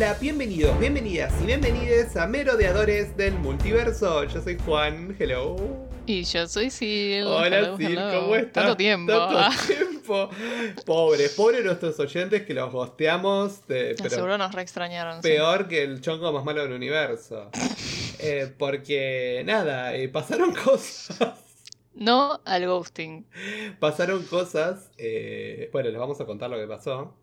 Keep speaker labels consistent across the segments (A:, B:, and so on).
A: Hola, bienvenidos, bienvenidas y bienvenides a Merodeadores del Multiverso. Yo soy Juan, hello.
B: Y yo soy Sil.
A: Hola Sil. ¿cómo estás?
B: Tanto tiempo.
A: Tanto
B: Ah,
A: tiempo. Pobres, pobres nuestros oyentes que los gosteamos, pero
B: Seguro nos re extrañaron. sí.
A: peor que el chongo más malo del universo. Eh, porque, nada, eh, pasaron cosas.
B: No al ghosting.
A: Pasaron cosas. eh, bueno, les vamos a contar lo que pasó.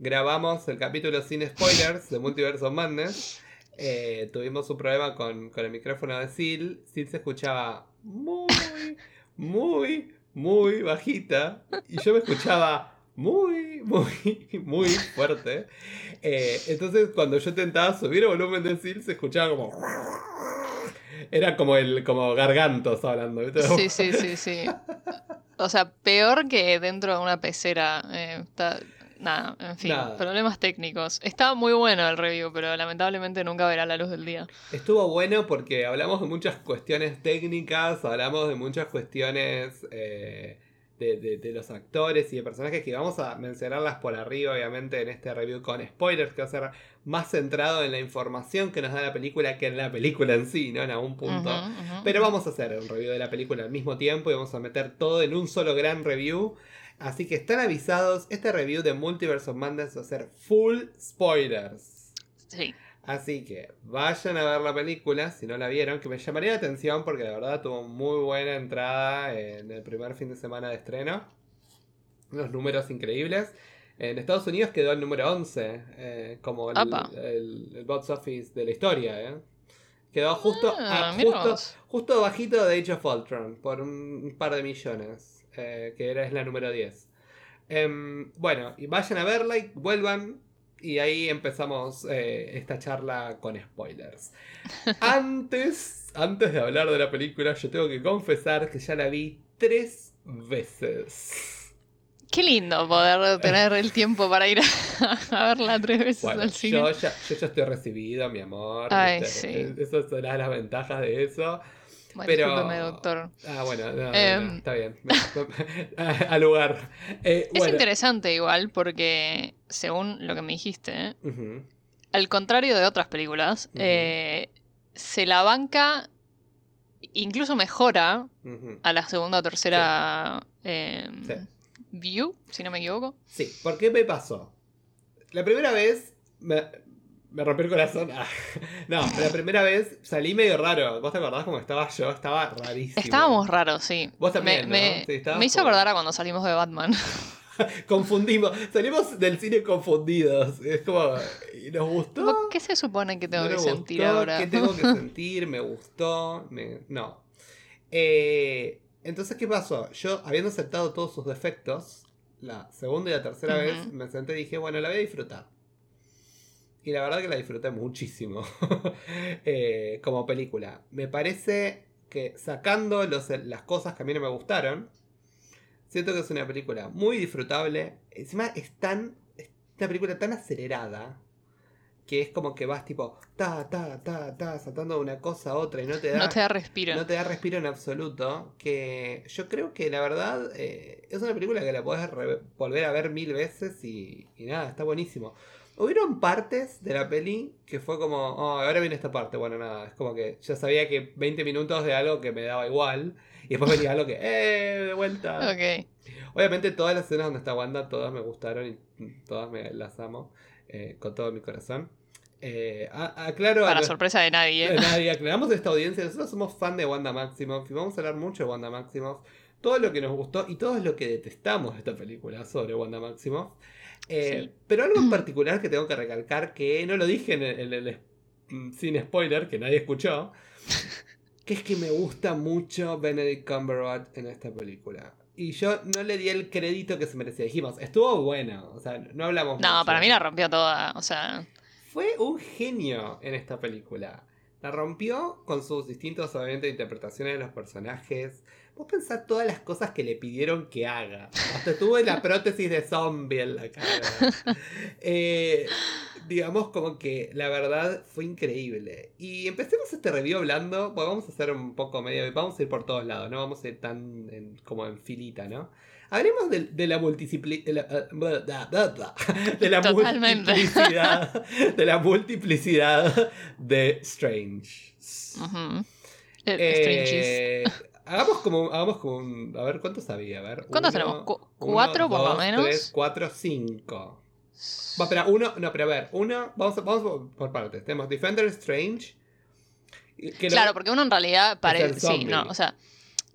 A: Grabamos el capítulo sin spoilers de Multiverse of Madness. Eh, tuvimos un problema con, con el micrófono de Sil. Sil se escuchaba muy, muy, muy bajita. Y yo me escuchaba muy, muy, muy fuerte. Eh, entonces, cuando yo intentaba subir el volumen de Sil, se escuchaba como. Era como el como gargantos hablando.
B: Sí, sí, sí, sí. O sea, peor que dentro de una pecera. eh, está- Nada, en fin,
A: Nada.
B: problemas técnicos. Estaba muy bueno el review, pero lamentablemente nunca verá la luz del día.
A: Estuvo bueno porque hablamos de muchas cuestiones técnicas, hablamos de muchas cuestiones eh, de, de- de los actores y de personajes que vamos a mencionarlas por arriba, obviamente, en este review con spoilers, que va a ser más centrado en la información que nos da la película que en la película en sí, ¿no? En algún punto. Pero vamos a hacer un review de la película al mismo tiempo y vamos a meter todo en un solo gran review. Así que están avisados, este review de Multiverse of Madness va a ser full spoilers.
B: Sí.
A: Así que vayan a ver la película si no la vieron, que me llamaría la atención porque la verdad tuvo muy buena entrada en el primer fin de semana de estreno. Unos números increíbles. En Estados Unidos quedó el número 11 eh, como el, el- el box office de la historia. eh. Quedó justo,
B: Ah,
A: a- justo, justo bajito de Age of Ultron por un par de millones, eh, que era, es la número 10. Em, bueno, y vayan a verla y vuelvan. Y ahí empezamos eh, esta charla con spoilers. Antes, antes de hablar de la película, yo tengo que confesar que ya la vi tres veces.
B: Qué lindo poder tener el tiempo para ir a, a verla tres veces
A: Bueno,
B: al cine.
A: yo ya, yo ya estoy recibido, mi amor.
B: Ay, sí.
A: Esas son las ventajas de eso.
B: Bueno,
A: pero-
B: doctor.
A: Ah, bueno, no, no,
B: Em.
A: no, está bien. Al lugar. Eh,
B: Es interesante igual porque, según lo que me dijiste, al contrario de otras películas, eh, se la banca, incluso mejora a la segunda o tercera
A: Sí.
B: view, si no me equivoco.
A: Sí, ¿por qué me pasó? La primera vez me, me rompió el corazón. Ah, No, la primera vez salí medio raro. ¿Vos te acordás cómo estaba yo? Estaba rarísimo.
B: Estábamos raros, sí.
A: Vos también,
B: me,
A: ¿no?
B: me-
A: Sí,
B: me hizo acordar a cuando salimos de Batman.
A: Confundimos. Salimos del cine confundidos. Es como. ¿y ¿Nos gustó?
B: ¿Qué se supone que tengo
A: ¿No
B: que sentir
A: gustó?
B: ahora?
A: ¿Qué tengo que sentir? ¿Me gustó? Me- No. Eh, entonces, ¿qué pasó? Yo, habiendo aceptado todos sus defectos, la segunda y la tercera vez me senté y dije, bueno, la voy a disfrutar. Y la verdad que la disfruté muchísimo eh, como película. Me parece que sacando los- las cosas que a mí no me gustaron, siento que es una película muy disfrutable. Encima es tan, es una película tan acelerada que es como que vas tipo ta, ta, ta, ta, saltando de una cosa a otra y no te da,
B: No te da respiro.
A: no te da respiro en absoluto. Que yo creo que la verdad eh, es una película que la podés volver a ver mil veces y, y nada, está buenísimo. Hubieron partes de la peli que fue como, oh, ahora viene esta parte. Bueno, nada, es como que yo sabía que 20 minutos de algo que me daba igual. Y después venía algo que, ¡eh! De vuelta.
B: Ok.
A: Obviamente todas las escenas donde está Wanda, todas me gustaron y mm, todas me las amo eh, con todo mi corazón. Eh, a- aclaro a
B: Para
A: nues-
B: sorpresa de nadie.
A: de nadie, aclaramos a esta audiencia, nosotros somos fan de Wanda Maximoff y vamos a hablar mucho de Wanda Maximoff, todo lo que nos gustó y todo lo que detestamos de esta película sobre Wanda Maximoff. Eh,
B: Sí.
A: Pero algo en particular que tengo que recalcar, que no lo dije en el, en el- mm, sin spoiler, que nadie escuchó, que es que me gusta mucho Benedict Cumberbatch en esta película. Y yo no le di el crédito que se merecía. Dijimos, estuvo bueno. O sea, no hablamos
B: No,
A: mucho.
B: para mí la rompió toda. O sea,
A: Fue un genio en esta película. La rompió con sus distintos, obviamente, interpretaciones de los personajes. Vos pensás todas las cosas que le pidieron que haga. Hasta tuve la prótesis de zombie en la cara. Eh, digamos como que la verdad fue increíble. Y empecemos este review hablando, pues vamos a hacer un poco medio, vamos a ir por todos lados, no vamos a ir tan como en filita, ¿no? Hablemos de, de la multiplicidad. De la multiplicidad. De la multiplicidad de Strange. Eh, hagamos como, hagamos como un. A ver, ¿cuántos había? A ver.
B: ¿Cuántos tenemos? ¿Cuatro por lo menos?
A: Tres, cuatro, cinco. Va, espera, uno. No, pero a ver, uno. Vamos, vamos por partes. Tenemos Defender Strange.
B: claro, porque uno en realidad parece. Sí, no, o sea.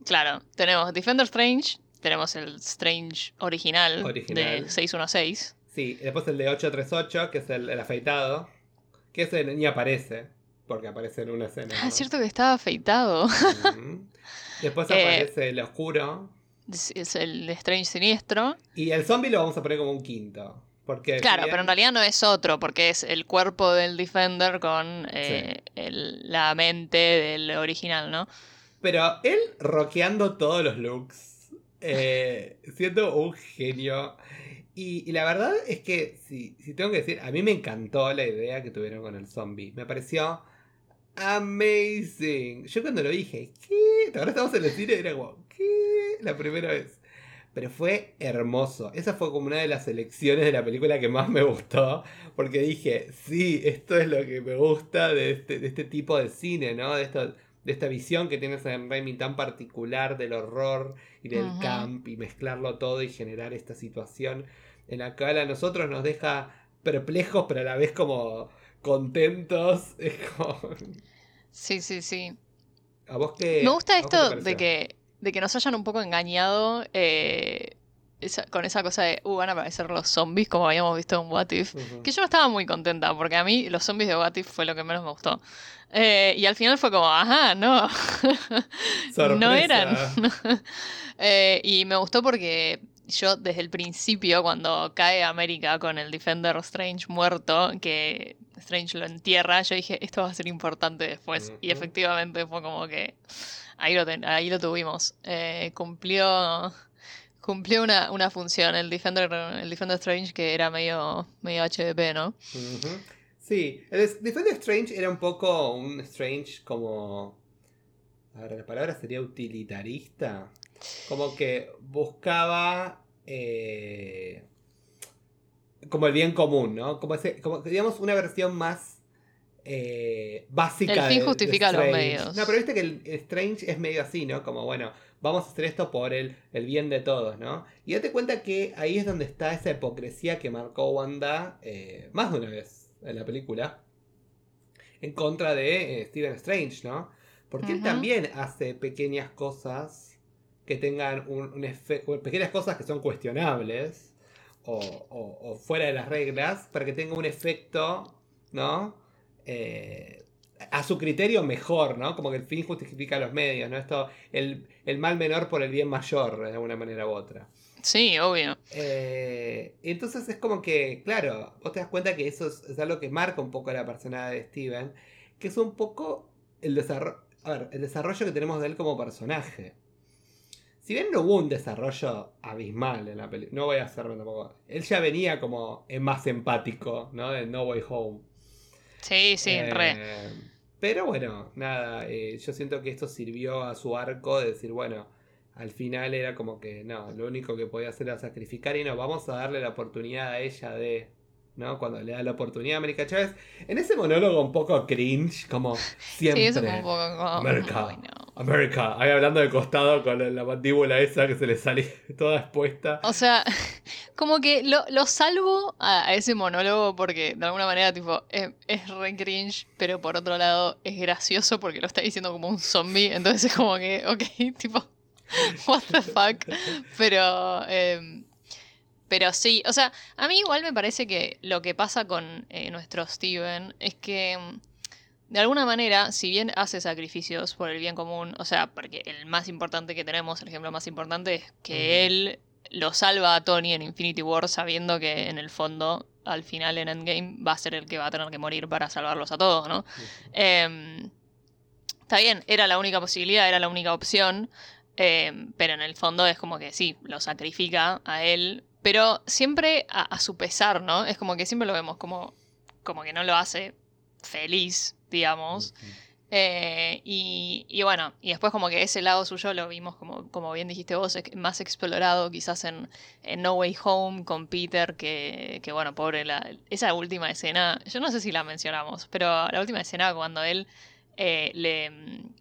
B: Claro, tenemos Defender Strange, tenemos el Strange original, de 616.
A: Sí, después el de 838, que es el, afeitado. Que ese ni aparece, porque aparece en una escena.
B: Ah, es cierto que estaba afeitado.
A: Después eh, aparece el oscuro.
B: Es el Strange siniestro.
A: Y el zombie lo vamos a poner como un quinto. Porque
B: claro, pero en realidad no es otro, porque es el cuerpo del Defender con eh, la mente del original, ¿no?
A: Pero él rockeando todos los looks eh, siendo un genio. Y, la verdad es que, si, si tengo que decir, a mí me encantó la idea que tuvieron con el zombie. Me pareció amazing. Yo cuando lo dije, ¿qué? Ahora estamos en el cine y era como, ¿qué? La primera vez. Pero fue hermoso. Esa fue como una de las elecciones de la película que más me gustó. Porque dije, sí, esto es lo que me gusta de este, de este tipo de cine, ¿no? De esto de esta visión que tienes en Raimi tan particular del horror y del camp y mezclarlo todo y generar esta situación en la cual a nosotros nos deja perplejos pero a la vez como contentos.
B: Sí, sí, sí.
A: ¿A vos qué?
B: Me gusta esto de que, de que nos hayan un poco engañado eh, con esa cosa de, uh, van a aparecer los zombies como habíamos visto en What If. Que yo no estaba muy contenta porque a mí los zombies de What If fue lo que menos me gustó. Eh, y al final fue como, ajá, no. no eran. Eh, y me gustó porque yo desde el principio, cuando cae América con el Defender Strange muerto, que Strange lo entierra, yo dije, esto va a ser importante después. Y efectivamente fue como que ahí lo, ahí lo tuvimos. Eh, cumplió cumplió una, una, función, el Defender, el Defender Strange, que era medio, medio HDP, ¿no?
A: Sí, el Defender Strange era un poco un Strange como... A ver, la palabra sería utilitarista. Como que buscaba... Eh, como el bien común, ¿no? Como, ese, como digamos una versión más eh, básica.
B: El fin justifica los medios.
A: No, pero viste que el Strange es medio así, ¿no? Como bueno, vamos a hacer esto por el, el bien de todos, ¿no? Y date cuenta que ahí es donde está esa hipocresía que marcó Wanda eh, más de una vez en la película, en contra de eh, Stephen Strange, ¿no? Porque él también hace pequeñas cosas que tengan un, efecto, pequeñas cosas que son cuestionables o, fuera de las reglas, para que tenga un efecto, ¿no? Eh, a su criterio mejor, ¿no? Como que el fin justifica los medios, ¿no? Esto, el, el mal menor por el bien mayor, de alguna manera u otra.
B: Sí, obvio.
A: Eh, entonces es como que, claro, vos te das cuenta que eso es, algo que marca un poco la personalidad de Steven, que es un poco el desarrollo, a ver, el desarrollo que tenemos de él como personaje. Si bien no hubo un desarrollo abismal en la película, no voy a hacerlo tampoco. Él ya venía como más empático, ¿no? De No Way Home.
B: Sí, sí, re.
A: Eh, pero bueno, nada, eh, yo siento que esto sirvió a su arco de decir, bueno, al final era como que no, lo único que podía hacer era sacrificar y no, vamos a darle la oportunidad a ella de, ¿no? Cuando le da la oportunidad a América Chávez, en ese monólogo un poco cringe, como siempre. Sí, un poco América, América, ahí hablando de costado con la mandíbula esa que se le sale toda expuesta.
B: O sea, como que lo, salvo a, ese monólogo porque de alguna manera, tipo, es, re cringe, pero por otro lado es gracioso porque lo está diciendo como un zombie, entonces es como que, ok, tipo What the fuck. Pero. Em, pero sí, o sea, a mí igual me parece que lo que pasa con eh, nuestro Steven es que. De alguna manera, si bien hace sacrificios por el bien común, o sea, porque el más importante que tenemos, el ejemplo más importante es que él lo salva a Tony en Infinity War sabiendo que en el fondo, al final en Endgame, va a ser el que va a tener que morir para salvarlos a todos, ¿no? Em, está bien, era la única posibilidad, era la única opción, Em, pero en el fondo es como que sí, lo sacrifica a él, pero siempre a, su pesar, ¿no? Es como que siempre lo vemos como como que no lo hace feliz, digamos. Eh, y, y, bueno, y después como que ese lado suyo lo vimos, como, como bien dijiste vos, más explorado quizás en, en No Way Home con Peter, que, que bueno, pobre, la, esa última escena, yo no sé si la mencionamos, pero la última escena cuando él eh, le,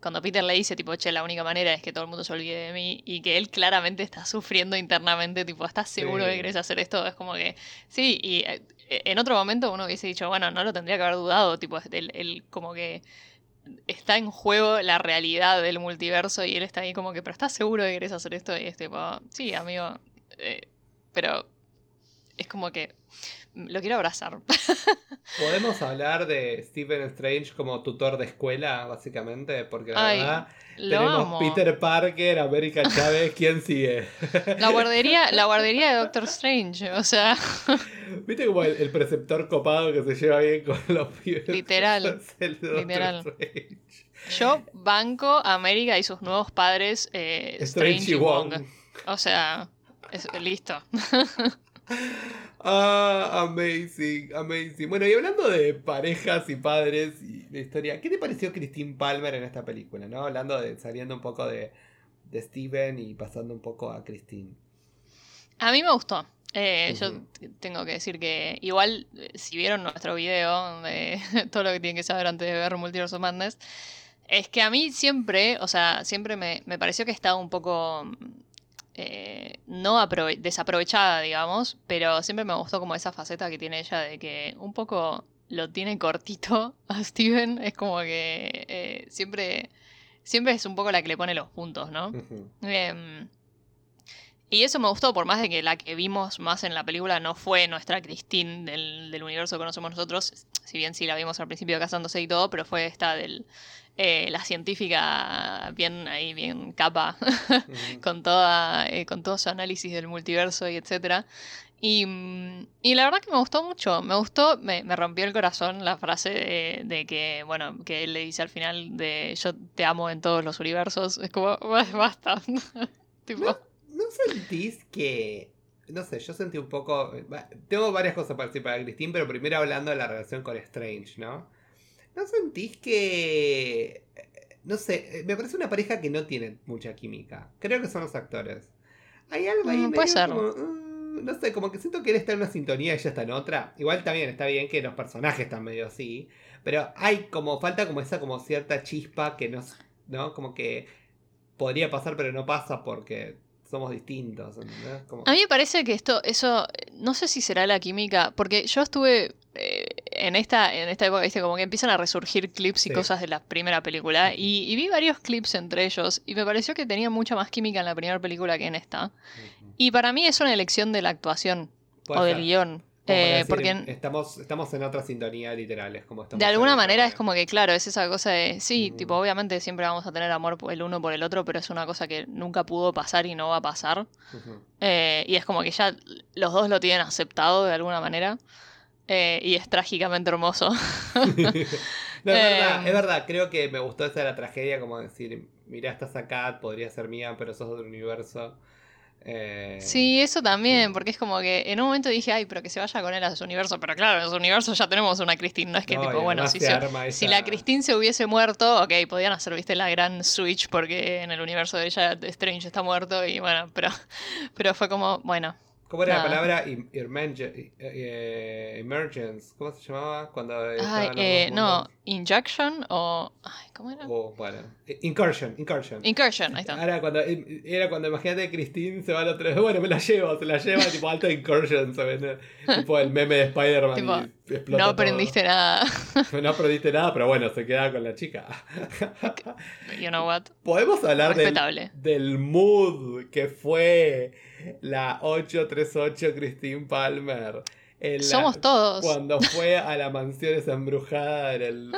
B: cuando Peter le dice, tipo, che, la única manera es que todo el mundo se olvide de mí y que él claramente está sufriendo internamente, tipo, ¿estás seguro de que querés hacer esto? Es como que, sí, y eh, en otro momento uno hubiese dicho, bueno, no lo tendría que haber dudado, tipo, el como que está en juego la realidad del multiverso y él está ahí como que, pero ¿estás seguro de que querés hacer esto? Y es tipo, sí, amigo, eh, pero es como que lo quiero abrazar.
A: Podemos hablar de Stephen Strange como tutor de escuela, básicamente, porque la verdad tenemos Peter Parker, América Chávez, ¿quién sigue?
B: La guardería, la guardería de Doctor Strange, o sea.
A: ¿Viste como el, preceptor copado que se lleva bien con los pibes?
B: Literal. literal. Yo banco a América y sus nuevos padres eh, Strange, y Wong. O sea, es, listo.
A: Ah, amazing, amazing. Bueno, y hablando de parejas y padres y de historia, ¿qué te pareció Christine Palmer en esta película? ¿no? Hablando de, saliendo un poco de, de Steven y pasando un poco a Christine.
B: A mí me gustó. Eh, yo tengo que decir que igual, eh, si vieron nuestro video de todo lo que tienen que saber antes de ver Multiverse of Madness, es que a mí siempre, o sea, siempre me, me pareció que estaba un poco eh, no desaprovechada, digamos, pero siempre me gustó como esa faceta que tiene ella de que un poco lo tiene cortito a Steven, es como que eh, siempre, siempre es un poco la que le pone los puntos, ¿no? Y eso me gustó, por más de que la que vimos más en la película no fue nuestra Christine del, del universo que conocemos nosotros, si bien sí la vimos al principio casándose y todo, pero fue esta del, eh, la científica bien ahí, bien capa, con, toda, eh, con todo su análisis del multiverso y etcétera. Y, mm, y, la verdad que me gustó mucho, me gustó, me, me rompió el corazón la frase de, que, bueno, que él le dice al final de yo te amo en todos los universos, es como, basta.
A: tipo... ¿No, sentís que no sé, yo sentí un poco. Tengo varias cosas para decir para Christine, pero primero hablando de la relación con Strange, ¿no? ¿No sentís que... No sé, me parece una pareja que no tiene mucha química. Creo que son los actores. Hay algo ahí mm, puede ser. Mm, no sé, como que siento que él está en una sintonía y ella está en otra. Igual también está bien que los personajes están medio así. Pero hay como, falta como esa como cierta chispa que no, ¿no? Como que podría pasar pero no pasa porque somos distintos.
B: A mí me parece que esto, eso, no sé si será la química, porque yo estuve eh, en esta, en esta época, ¿viste? como que empiezan a resurgir clips y cosas de la primera película. Y, vi varios clips entre ellos. Y me pareció que tenía mucha más química en la primera película que en esta. Y para mí es una elección de la actuación o del guion. Eh, porque
A: estamos, estamos en otra sintonía literal. como
B: de alguna manera es como que, claro, es esa cosa de. Sí, tipo, obviamente siempre vamos a tener amor el uno por el otro, pero es una cosa que nunca pudo pasar y no va a pasar. Eh, y es como que ya los dos lo tienen aceptado de alguna manera. Eh, y es trágicamente hermoso.
A: es, verdad, es verdad, creo que me gustó esa de la tragedia, como decir, mira, estás acá, podría ser mía, pero sos de otro universo.
B: Eh, sí, eso también, porque es como que en un momento dije, ay, pero que se vaya con él a su universo, pero claro, en su universo ya tenemos una Christine, no es que tipo, bueno, si, si, la Christine se hubiese muerto, ok, podían hacer, viste, la gran switch porque en el universo de ella Strange está muerto y bueno, pero, pero fue como, bueno,
A: ¿Cómo era la palabra eh, emergence? ¿Cómo se llamaba? Cuando
B: Ay, eh, no, injection o. Ay, ¿Cómo era?
A: Oh, bueno. Incursion, incursion.
B: Incursion, ahí está.
A: Era cuando, era cuando imagínate Christine se va al otro. Bueno, me la llevo, se la lleva, tipo alto incursion, ¿sabes? tipo el meme de Spider-Man.
B: no aprendiste nada.
A: no aprendiste nada, pero bueno, se queda con la chica.
B: you know what?
A: Podemos hablar del, del mood que fue la 838 Christine Palmer.
B: Somos todos.
A: Cuando fue a la mansión esa embrujada en el,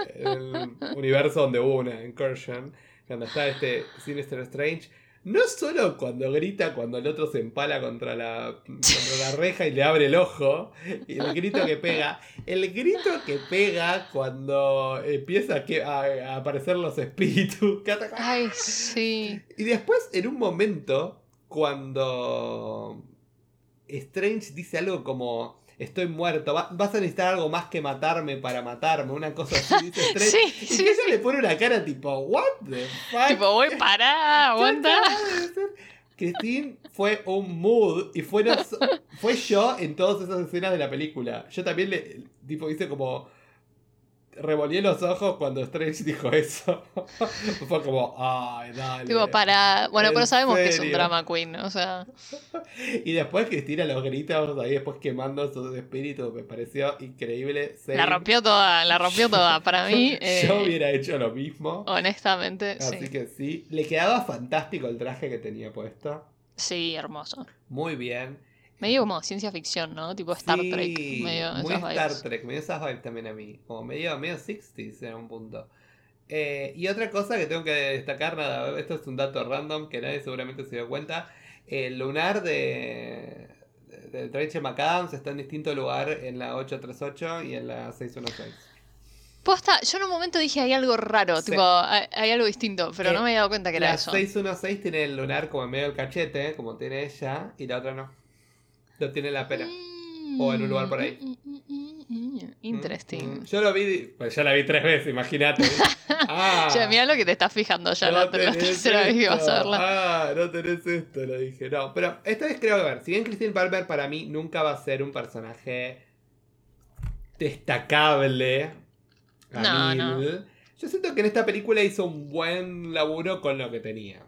A: universo donde hubo una incursion, cuando está este Sinister Strange. No solo cuando grita cuando el otro se empala contra la, contra la reja y le abre el ojo, y el grito que pega, el grito que pega cuando empieza a, aparecer los espíritus.
B: Ay, sí.
A: Y después, en un momento, cuando Strange dice algo como estoy muerto, va- vas a necesitar algo más que matarme para matarme, una cosa así. Dice Strange.
B: Sí,
A: y
B: sí,
A: ella le pone una cara tipo, what the fuck.
B: Tipo, voy, pará, aguanta.
A: Christine fue un mood y fue, fue yo en todas esas escenas de la película. Yo también le tipo hice como revolví los ojos cuando Strange dijo eso. fue como, ay, dale.
B: Para. Bueno,
A: ¿En
B: pero sabemos que es un drama queen, o sea.
A: Y después Cristina los gritos ahí después quemando sus espíritus me pareció increíble.
B: La rompió toda, la rompió toda. Para mí, eh,
A: Yo hubiera hecho lo mismo.
B: honestamente,
A: Así
B: sí.
A: que sí, le quedaba fantástico el traje que tenía puesto.
B: Sí, hermoso.
A: Muy bien.
B: Medio como ciencia ficción, ¿no? Tipo Star
A: Sí,
B: Trek. Medio
A: muy
B: esas
A: Star
B: vibes.
A: Trek, medio esas vibes también a mí. Como medio, medio 60s en un punto. Eh, y otra cosa que tengo que destacar, nada, esto es un dato random que nadie seguramente se dio cuenta. El lunar de, de, de McAdams está en distinto lugar en la 838 y en la 616.
B: Posta, yo en un momento dije hay algo raro,
A: Sí.
B: tipo, hay, hay algo distinto, pero
A: Eh,
B: no me había dado cuenta que era
A: la
B: eso.
A: 616 tiene el lunar como en medio del cachete, como tiene ella, y la otra no. Lo tiene en la pera. O en un lugar por ahí.
B: Mm, mm, mm, mm, mm. Interesting.
A: Mm, Yo lo vi, pues ya la vi tres veces, imagínate. Ah,
B: Che, mira lo que te estás fijando ya la, la
A: tenés
B: tercera vez que vas a verla.
A: Ah, no tenés esto, lo dije. No, pero esta vez creo que, a ver, si bien Christine Palmer para mí nunca va a ser un personaje destacable. a
B: No,
A: mil, Yo siento que en esta película hizo un buen laburo con lo que tenía.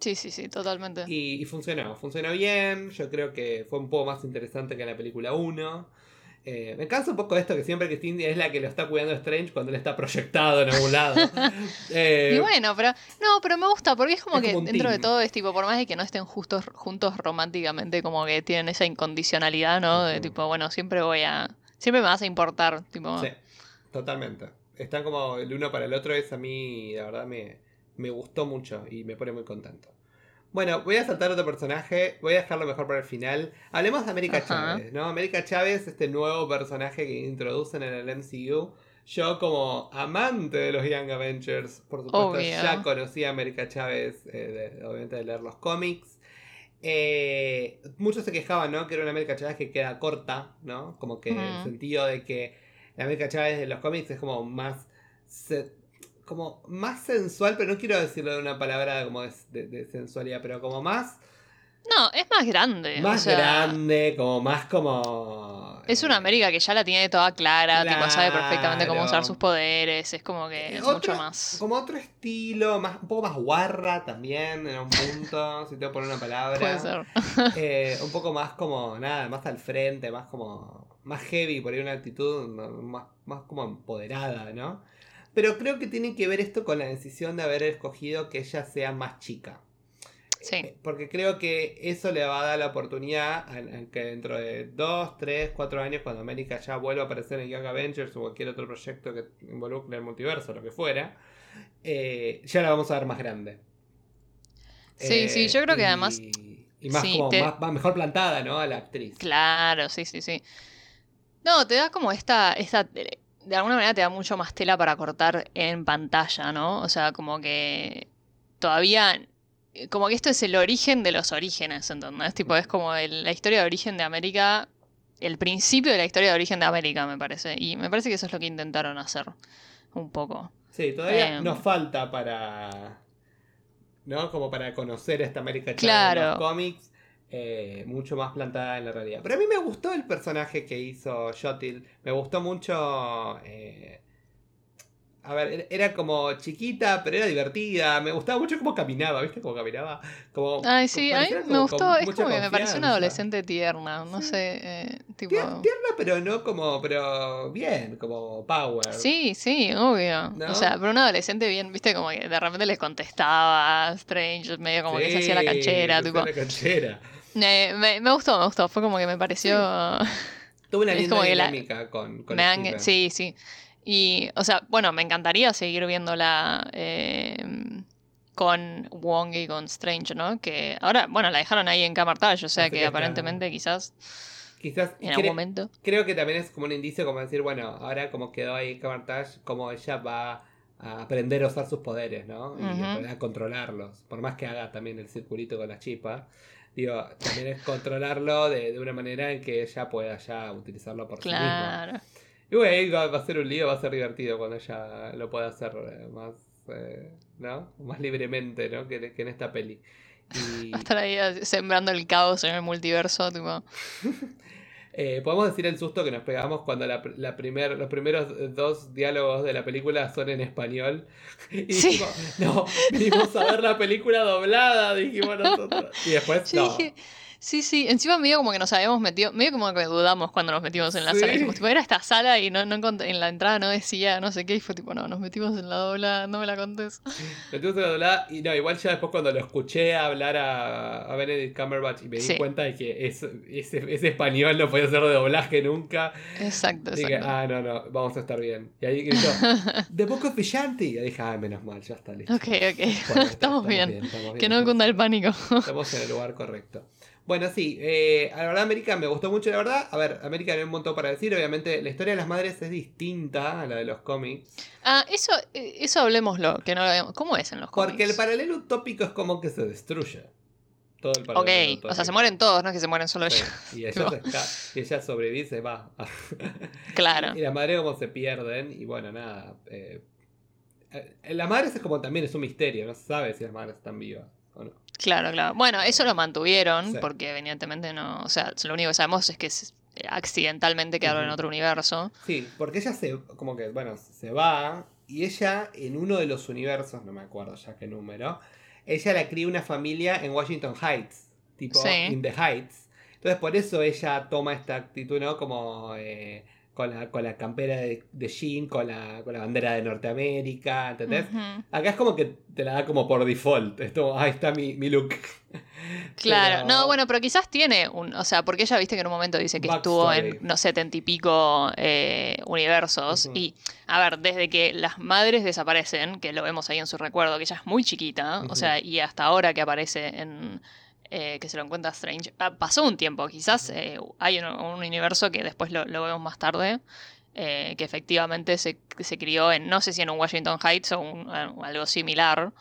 B: Sí, sí, sí, totalmente.
A: Y, y funcionó, funcionó bien. Yo creo que fue un poco más interesante que la película 1. Eh, me cansa un poco esto que siempre Christine es la que lo está cuidando Strange cuando él está proyectado en algún lado. Eh,
B: Y bueno, pero no, pero me gusta porque es como
A: es
B: que
A: como
B: dentro de todo es tipo, por más de que no estén justos, juntos románticamente, como que tienen esa incondicionalidad, ¿no? De tipo, bueno, siempre voy a, siempre me vas a importar, tipo.
A: Sí, totalmente. Están como el uno para el otro, es a mí, la verdad, me, me gustó mucho y me pone muy contento. Bueno, voy a saltar otro personaje, voy a dejarlo mejor para el final. Hablemos de América. Chávez, ¿no? América Chávez, este nuevo personaje que introducen en el MCU. Yo como amante de los Young Avengers, por supuesto,
B: Obvio.
A: ya conocí a América Chávez, eh, de- obviamente de leer los cómics. Eh, muchos se quejaban, ¿no? Que era una América Chávez que queda corta, ¿no? Como que en el sentido de que la América Chávez de los cómics es como más. se- como más sensual, pero no quiero decirlo de una palabra como de, de- de sensualidad, pero como más.
B: No, es más grande.
A: Más
B: o sea,
A: grande, como más como.
B: Es una
A: eh,
B: América que ya la tiene toda clara, tipo, sabe perfectamente cómo usar sus poderes, es como que es
A: Otro-
B: mucho más.
A: Como otro estilo, más, un poco más guarra también, en un punto, si te voy a poner una palabra.
B: Puede ser.
A: Eh, un poco más como, nada, más al frente, más como, más heavy, por ahí una actitud más, más como empoderada, ¿no? Pero creo que tiene que ver esto con la decisión de haber escogido que ella sea más chica.
B: Sí.
A: Eh, Porque creo que eso le va a dar la oportunidad a, a que dentro de 2, 3, 4 años, cuando América ya vuelva a aparecer en Young Avengers o cualquier otro proyecto que involucre el multiverso, lo que fuera, eh, ya la vamos a ver más grande.
B: Sí, sí, yo creo que
A: y-
B: además-
A: Y más
B: sí,
A: como
B: te-
A: más, más mejor plantada, ¿no? A la actriz.
B: Claro, sí, sí, sí. No, te da como esta, esta, de de alguna manera te da mucho más tela para cortar en pantalla, ¿no? O sea, como que todavía, como que esto es el origen de los orígenes, ¿entendés? Tipo, es como el- la historia de origen de América, el principio de la historia de origen de América, me parece. Y me parece que eso es lo que intentaron hacer, un poco.
A: Sí, todavía
B: Em.
A: nos falta para. ¿No? Como para conocer esta América
B: Claro.
A: los cómics. Eh, mucho más plantada en la realidad. Pero a mí me gustó el personaje que hizo Jotil. Me gustó mucho. eh, a ver, era- como chiquita, pero era divertida. Me gustaba mucho cómo caminaba, ¿viste? Cómo caminaba. Como,
B: Ay, sí, a mí me
A: como
B: gustó,
A: con
B: es como que me pareció una adolescente tierna, no
A: Sí.
B: sé, eh, tipo...
A: Tier- Tierna, pero no como. Pero bien, como power.
B: Sí, sí, obvio.
A: ¿No?
B: O sea, pero un adolescente bien, viste, como que de repente les contestaba Strange, medio como que se hacía la canchera, tipo.
A: hacía la canchera.
B: Eh, me, me gustó, me gustó. Fue como que me pareció.
A: Tuvo una
B: Es
A: linda
B: la-
A: dinámica con, con
B: me
A: Steven.
B: sí, sí. Y, o sea, bueno, me encantaría seguir viéndola eh, con Wong y con Strange, ¿no? Que ahora, bueno, la dejaron ahí en Camartage, o sea
A: Así
B: que aparentemente quizás
A: Quizás
B: en algún momento.
A: creo que también es como un indicio como decir, bueno, ahora como quedó ahí Camartage, como ella va a aprender a usar sus poderes, ¿no? Y
B: Ujú.
A: aprender a controlarlos. Por más que haga también el circulito con la chipa. Digo, también es controlarlo de, de una manera en que ella pueda ya utilizarlo por sí misma.
B: Claro.
A: Y bueno, va a ser un lío, va a ser divertido cuando ella lo pueda hacer eh, más, eh, ¿no? Más libremente, ¿no? Que, que en esta peli. Y
B: Va a estar ahí eh, sembrando el caos en el multiverso, tipo.
A: eh, podemos decir el susto que nos pegamos cuando la, la primer, los primeros dos diálogos de la película son en español. Y
B: Sí.
A: dijimos, no, vinimos a ver la película doblada, dijimos nosotros. Y después,
B: Yo
A: no.
B: dije, sí, sí, encima medio como que nos habíamos metido, medio como que dudamos cuando nos metimos en la
A: Sí.
B: sala. Dijimos, tipo, era esta sala y no, no en la entrada no decía no sé qué, y fue tipo, no, nos metimos en la dobla, no me la contes.
A: Metimos en la doblada y no, igual ya después cuando lo escuché hablar a, a Benedict Cumberbatch y me di cuenta de que es, ese, ese español no podía ser de doblaje nunca.
B: Exacto,
A: Dije,
B: exacto.
A: ah, no, no, vamos a estar bien. Y ahí gritó, The Book of Vishanti. Y dije, ah, menos mal, ya está listo.
B: Ok, ok.
A: Bueno, está-
B: estamos, bien.
A: estamos bien,
B: Que no cunda el pánico.
A: Estamos en el lugar correcto. Bueno, sí, eh, a la verdad América me gustó mucho, la verdad. A ver, América no hay un montón para decir. Obviamente, la historia de las madres es distinta a la de los cómics.
B: Ah, eso, eh, eso hablemoslo, que no lo habíamos- ¿Cómo es en los cómics?
A: Porque el paralelo utópico es como que se destruye. Todo el paralelo
B: Ok, o sea, se mueren todos, no es que se mueren solo
A: Sí,
B: ellos.
A: Y ella,
B: Tipo.
A: se y ella sobrevive va.
B: Claro.
A: Y la madre como se pierden. Y bueno, nada. eh, eh, las madres es como también es un misterio. No se sabe si las madres están vivas o no.
B: Claro, claro. Bueno, eso lo mantuvieron
A: Sí.
B: porque evidentemente no, o sea, lo único que sabemos es que s- accidentalmente quedaron en otro universo.
A: Sí, porque ella se, como que, bueno, se va y ella en uno de los universos, no me acuerdo ya qué número, ella la cría una familia en Washington Heights, tipo
B: Sí.
A: in the Heights. Entonces por eso ella toma esta actitud, ¿no? Como eh, con, la, con la campera de, de jean, con la, con la bandera de Norteamérica, ¿entendés? Acá es como que te la da como por default, es como, ahí está mi, mi look.
B: Claro,
A: Pero-
B: no, bueno, pero quizás tiene un, o sea, porque ella viste que en un momento dice que estuvo en, no sé, setenta y pico eh, universos. Y, a ver, desde que las madres desaparecen, que lo vemos ahí en su recuerdo, que ella es muy chiquita, o sea, y hasta ahora que aparece en, eh, que se lo encuentra Strange, ah, pasó un tiempo, quizás eh, hay un, un universo que después lo, lo vemos más tarde. eh, que efectivamente se, se crió en, no sé si en un Washington Heights o un- algo similar,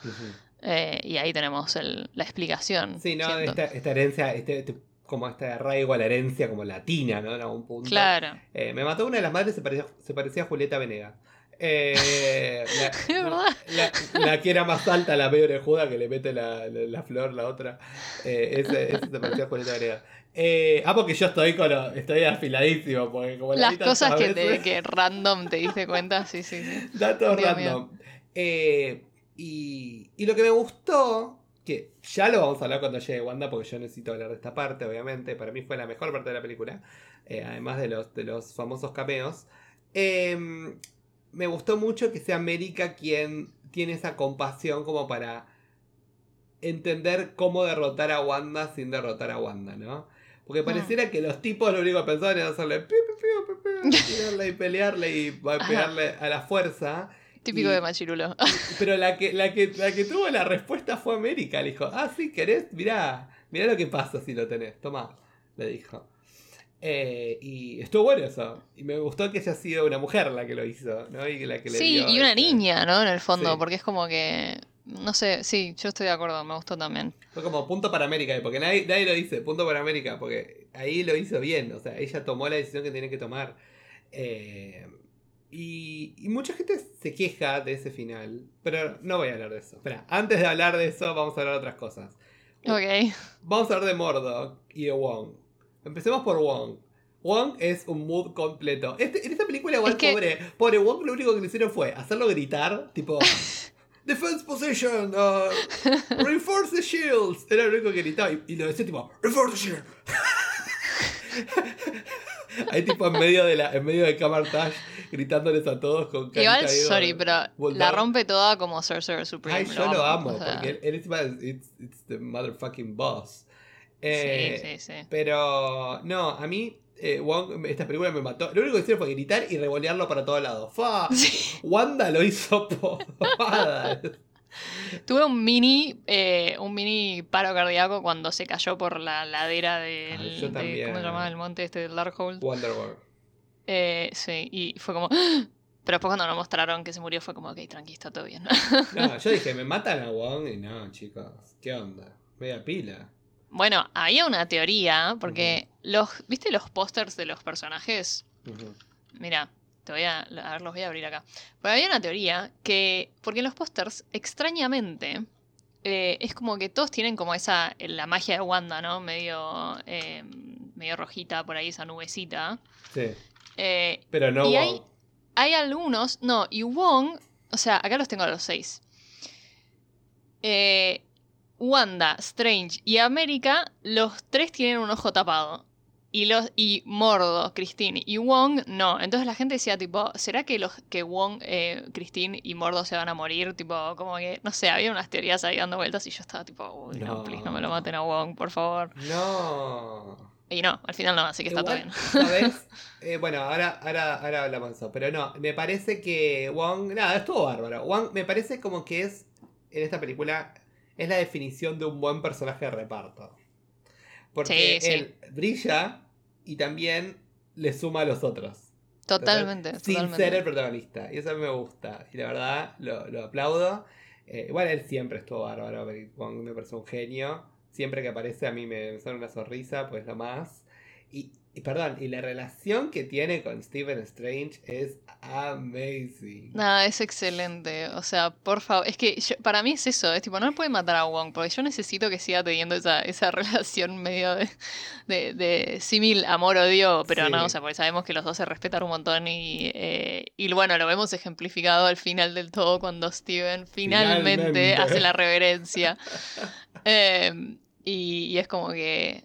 B: y ahí tenemos el- la explicación.
A: Sí, no, esta, esta herencia, este, este- como este arraigo a la herencia como latina, ¿no? En algún punto.
B: Claro.
A: Me mató una de las madres, se parecía, se parecía a Julieta Venega. Eh, la, que era más alta, la medio orejuda, que le mete la, la- flor, la otra. Eh, ese, ese se parecía Julieta. Eh, ah, porque yo estoy con lo- estoy afiladísimo, porque como
B: Las cosas que, te, que random te diste cuenta, sí, sí, sí.
A: Datos
B: Dios
A: random. Eh, y, y lo que me gustó, que ya lo vamos a hablar cuando llegue Wanda, porque yo necesito hablar de esta parte, obviamente. Para mí fue la mejor parte de la película, además de los, de los famosos cameos. Eh, me gustó mucho que sea América quien tiene esa compasión como para entender cómo derrotar a Wanda sin derrotar a Wanda, ¿no? Porque pareciera que los tipos lo único que pensaban era hacerle piu, piu, piu, tirarle y pelearle y pegarle a la fuerza.
B: Típico
A: Y-
B: de Machirulo.
A: Pero la que, la, que, la que tuvo la respuesta fue América. Le dijo, ah, sí, querés, mirá, mirá lo que pasa si lo tenés, toma, le dijo. Eh, y estuvo bueno eso. Y me gustó que haya sido una mujer la que lo hizo, ¿no? Y la que le
B: Sí,
A: dio
B: y una
A: ese-
B: niña, ¿no? En el fondo,
A: Sí.
B: porque es como que. No sé, sí, yo estoy de acuerdo, me gustó también.
A: Fue como punto para América, porque nadie, nadie lo dice, punto para América, porque ahí lo hizo bien, o sea, ella tomó la decisión que tenía que tomar. Eh, y, y mucha gente se queja de ese final, pero no voy a hablar de eso. Espera, antes de hablar de eso, vamos a hablar de otras cosas.
B: Ok.
A: Vamos a hablar de Mordok y de Wong. Empecemos por Wong. Wong es un mood completo. Este- en esta película, igual,
B: Es que-
A: pobre, pobre Wong, lo único que le hicieron fue hacerlo gritar, tipo. Defense position, uh, reinforce the shields. Era lo único que gritaba y, y lo decía tipo, reinforce the shield. Ahí tipo en medio de la, en medio de Camartage gritándoles a todos con carita
B: Igual, sorry, pero la rompe toda como Sorcerer Supreme.
A: Ay, yo lo amo,
B: o sea,
A: porque él, es it's, it's the motherfucking boss. Eh,
B: sí, sí, sí.
A: Pero no, a mí eh, Wong, esta película me mató. Lo único que hicieron fue gritar y revolearlo para todos lados. ¡Fa!
B: Sí.
A: Wanda lo hizo pomada.
B: Tuve un mini, eh, un mini paro cardíaco cuando se cayó por la ladera del,
A: Ay, yo
B: de-. ¿cómo se llamaba el monte este del Darkhold?
A: Wonderworld.
B: Eh, sí, y fue como, ¡Ah! pero después cuando nos mostraron que se murió fue como, ok, tranqui, está todo bien.
A: No, yo dije, me matan a Wong y no, chicos, ¿qué onda? Media pila.
B: Bueno, había una teoría, porque los, ¿viste los pósters de los personajes? Mira, te voy a, a ver, los voy a abrir acá. Porque había una teoría que, porque en los pósters, extrañamente, eh, es como que todos tienen como esa, la magia de Wanda, ¿no? Medio, eh, medio rojita por ahí, esa nubecita.
A: Sí.
B: Eh,
A: Pero no
B: Y
A: Wong.
B: hay- hay algunos, no, y Wong, o sea, acá los tengo a los seis. Eh, Wanda, Strange y América, los tres tienen un ojo tapado. Y los y Mordo, Christine y Wong no. Entonces la gente decía tipo, ¿será que los que Wong, eh, Christine y Mordo se van a morir? Tipo, como que no sé, había unas teorías ahí dando vueltas y yo estaba tipo, uy, no,
A: No.
B: please, no me lo maten a Wong, por favor.
A: No.
B: Y no, al final no, así que está todo bien.
A: ¿sabes? Eh, bueno, ahora, ahora, ahora hablamos de eso. Pero no, me parece que Wong. Nada, estuvo bárbaro. Wong me parece como que es. En esta película. Es la definición de un buen personaje de reparto. Porque
B: Sí, sí.
A: él brilla y también le suma a los otros.
B: Totalmente,
A: Sin
B: totalmente.
A: ser el protagonista. Y eso a mí me gusta. Y la verdad, lo, lo aplaudo. Eh, igual él siempre estuvo bárbaro. me parece un genio. Siempre que aparece a mí me, me sale una sonrisa, pues lo más. Y, y perdón, y la relación que tiene con Stephen Strange es amazing.
B: Nada, es excelente. O sea, por favor. Es que yo- para mí es eso. Es tipo, no puede matar a Wong. Porque yo necesito que siga teniendo esa, esa relación medio de, de, de símil amor-odio. Pero
A: Sí.
B: no, o sea, porque sabemos que los dos se respetan un montón. Y, eh, y bueno, lo vemos ejemplificado al final del todo cuando Steven finalmente,
A: Finalmente.
B: hace la reverencia. Eh, y, y es como que.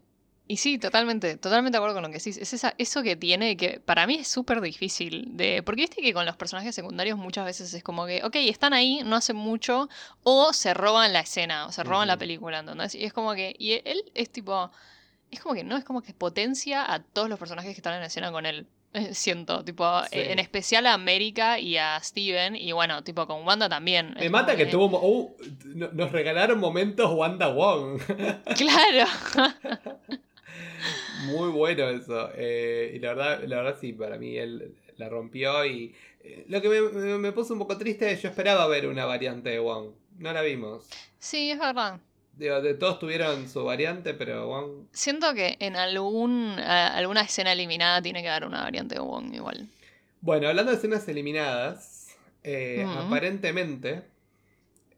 B: Y sí, totalmente, totalmente de acuerdo con lo que decís. Es esa, eso que tiene que para mí es súper difícil de. Porque viste que con los personajes secundarios muchas veces es como que, ok, están ahí, no hacen mucho, o se roban la escena, o se roban la película, ¿entendés? Y es como que. Y él es tipo. Es como que no, es como que potencia a todos los personajes que están en la escena con él. Siento, tipo,
A: Sí.
B: en especial a América y a Steven, y bueno, tipo con Wanda también.
A: Me mata que tuvo. uh, no- nos regalaron momentos Wanda Wong.
B: Claro.
A: Muy bueno eso. eh, y la verdad, la verdad sí, para mí él la rompió y eh, lo que me, me- me puso un poco triste, yo esperaba ver una variante de Wong. No la vimos.
B: Sí, es verdad.
A: Digo, de todos tuvieron su variante, pero Wong...
B: Siento que en algún, alguna escena eliminada tiene que haber una variante de Wong igual.
A: Bueno, hablando de escenas eliminadas, eh, aparentemente,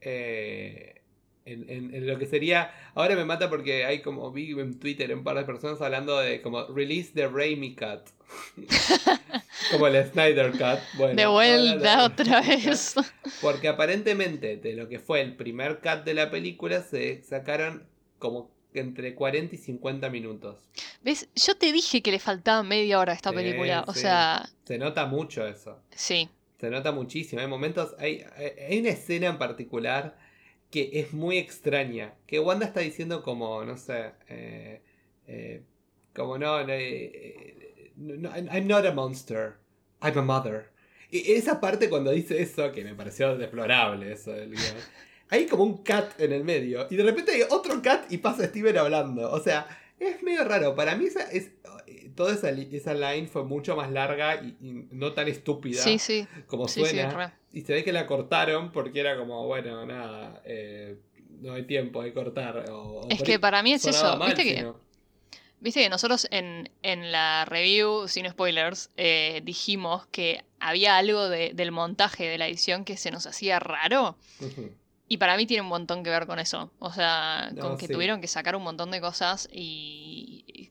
A: eh, en, en- en lo que sería... Ahora me mata porque hay como, vi en Twitter un par de personas hablando de como release the Raimi Cut. como el Snyder Cut. Bueno,
B: de vuelta otra vez.
A: Porque aparentemente de lo que fue el primer cut de la película se sacaron como entre 40 y 50 minutos.
B: ¿Ves? Yo te dije que le faltaba media hora a esta
A: Sí,
B: película. O
A: sí.
B: sea,
A: Se nota mucho eso.
B: sí.
A: Se nota muchísimo. Hay momentos, hay hay una escena en particular que es muy extraña. Que Wanda está diciendo como, no sé, eh, eh, como no, no, eh, no, I'm not a monster, I'm a mother. Y esa parte cuando dice eso, que me pareció deplorable eso del guion, Hay como un cat en el medio. Y de repente hay otro cat y pasa Steven hablando. O sea, es medio raro. Para mí esa, es, toda esa, esa line fue mucho más larga y, y no tan estúpida
B: Sí, sí.
A: como
B: Sí,
A: suena. y se ve que la cortaron porque era como, bueno, nada, eh, no hay tiempo de cortar. O,
B: Es que para mí es eso.
A: mal,
B: Viste que, viste que nosotros en, en la review, sin spoilers, eh, dijimos que había algo de- del montaje de la edición que se nos hacía raro.
A: Ujú.
B: Y para mí tiene un montón que ver con eso. O sea,
A: No,
B: con que
A: sí.
B: tuvieron que sacar un montón de cosas y, y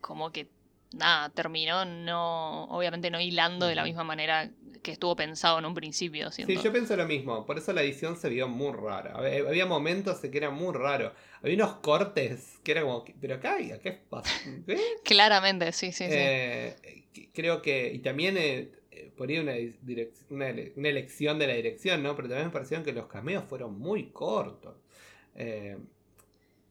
B: como que nada, terminó no, obviamente no hilando de la misma manera que estuvo pensado en un principio.
A: Sí, yo pienso lo mismo. Por eso la edición se vio muy rara. Hab- Había momentos en que era muy raro. Había unos cortes que era como, pero acá, ¿qué pasa?
B: Claramente, sí, sí, sí.
A: Eh, que- creo que, y también eh, eh, por ahí una, una, ele- una elección de la dirección, ¿no? Pero también me parecieron que los cameos fueron muy cortos. Eh,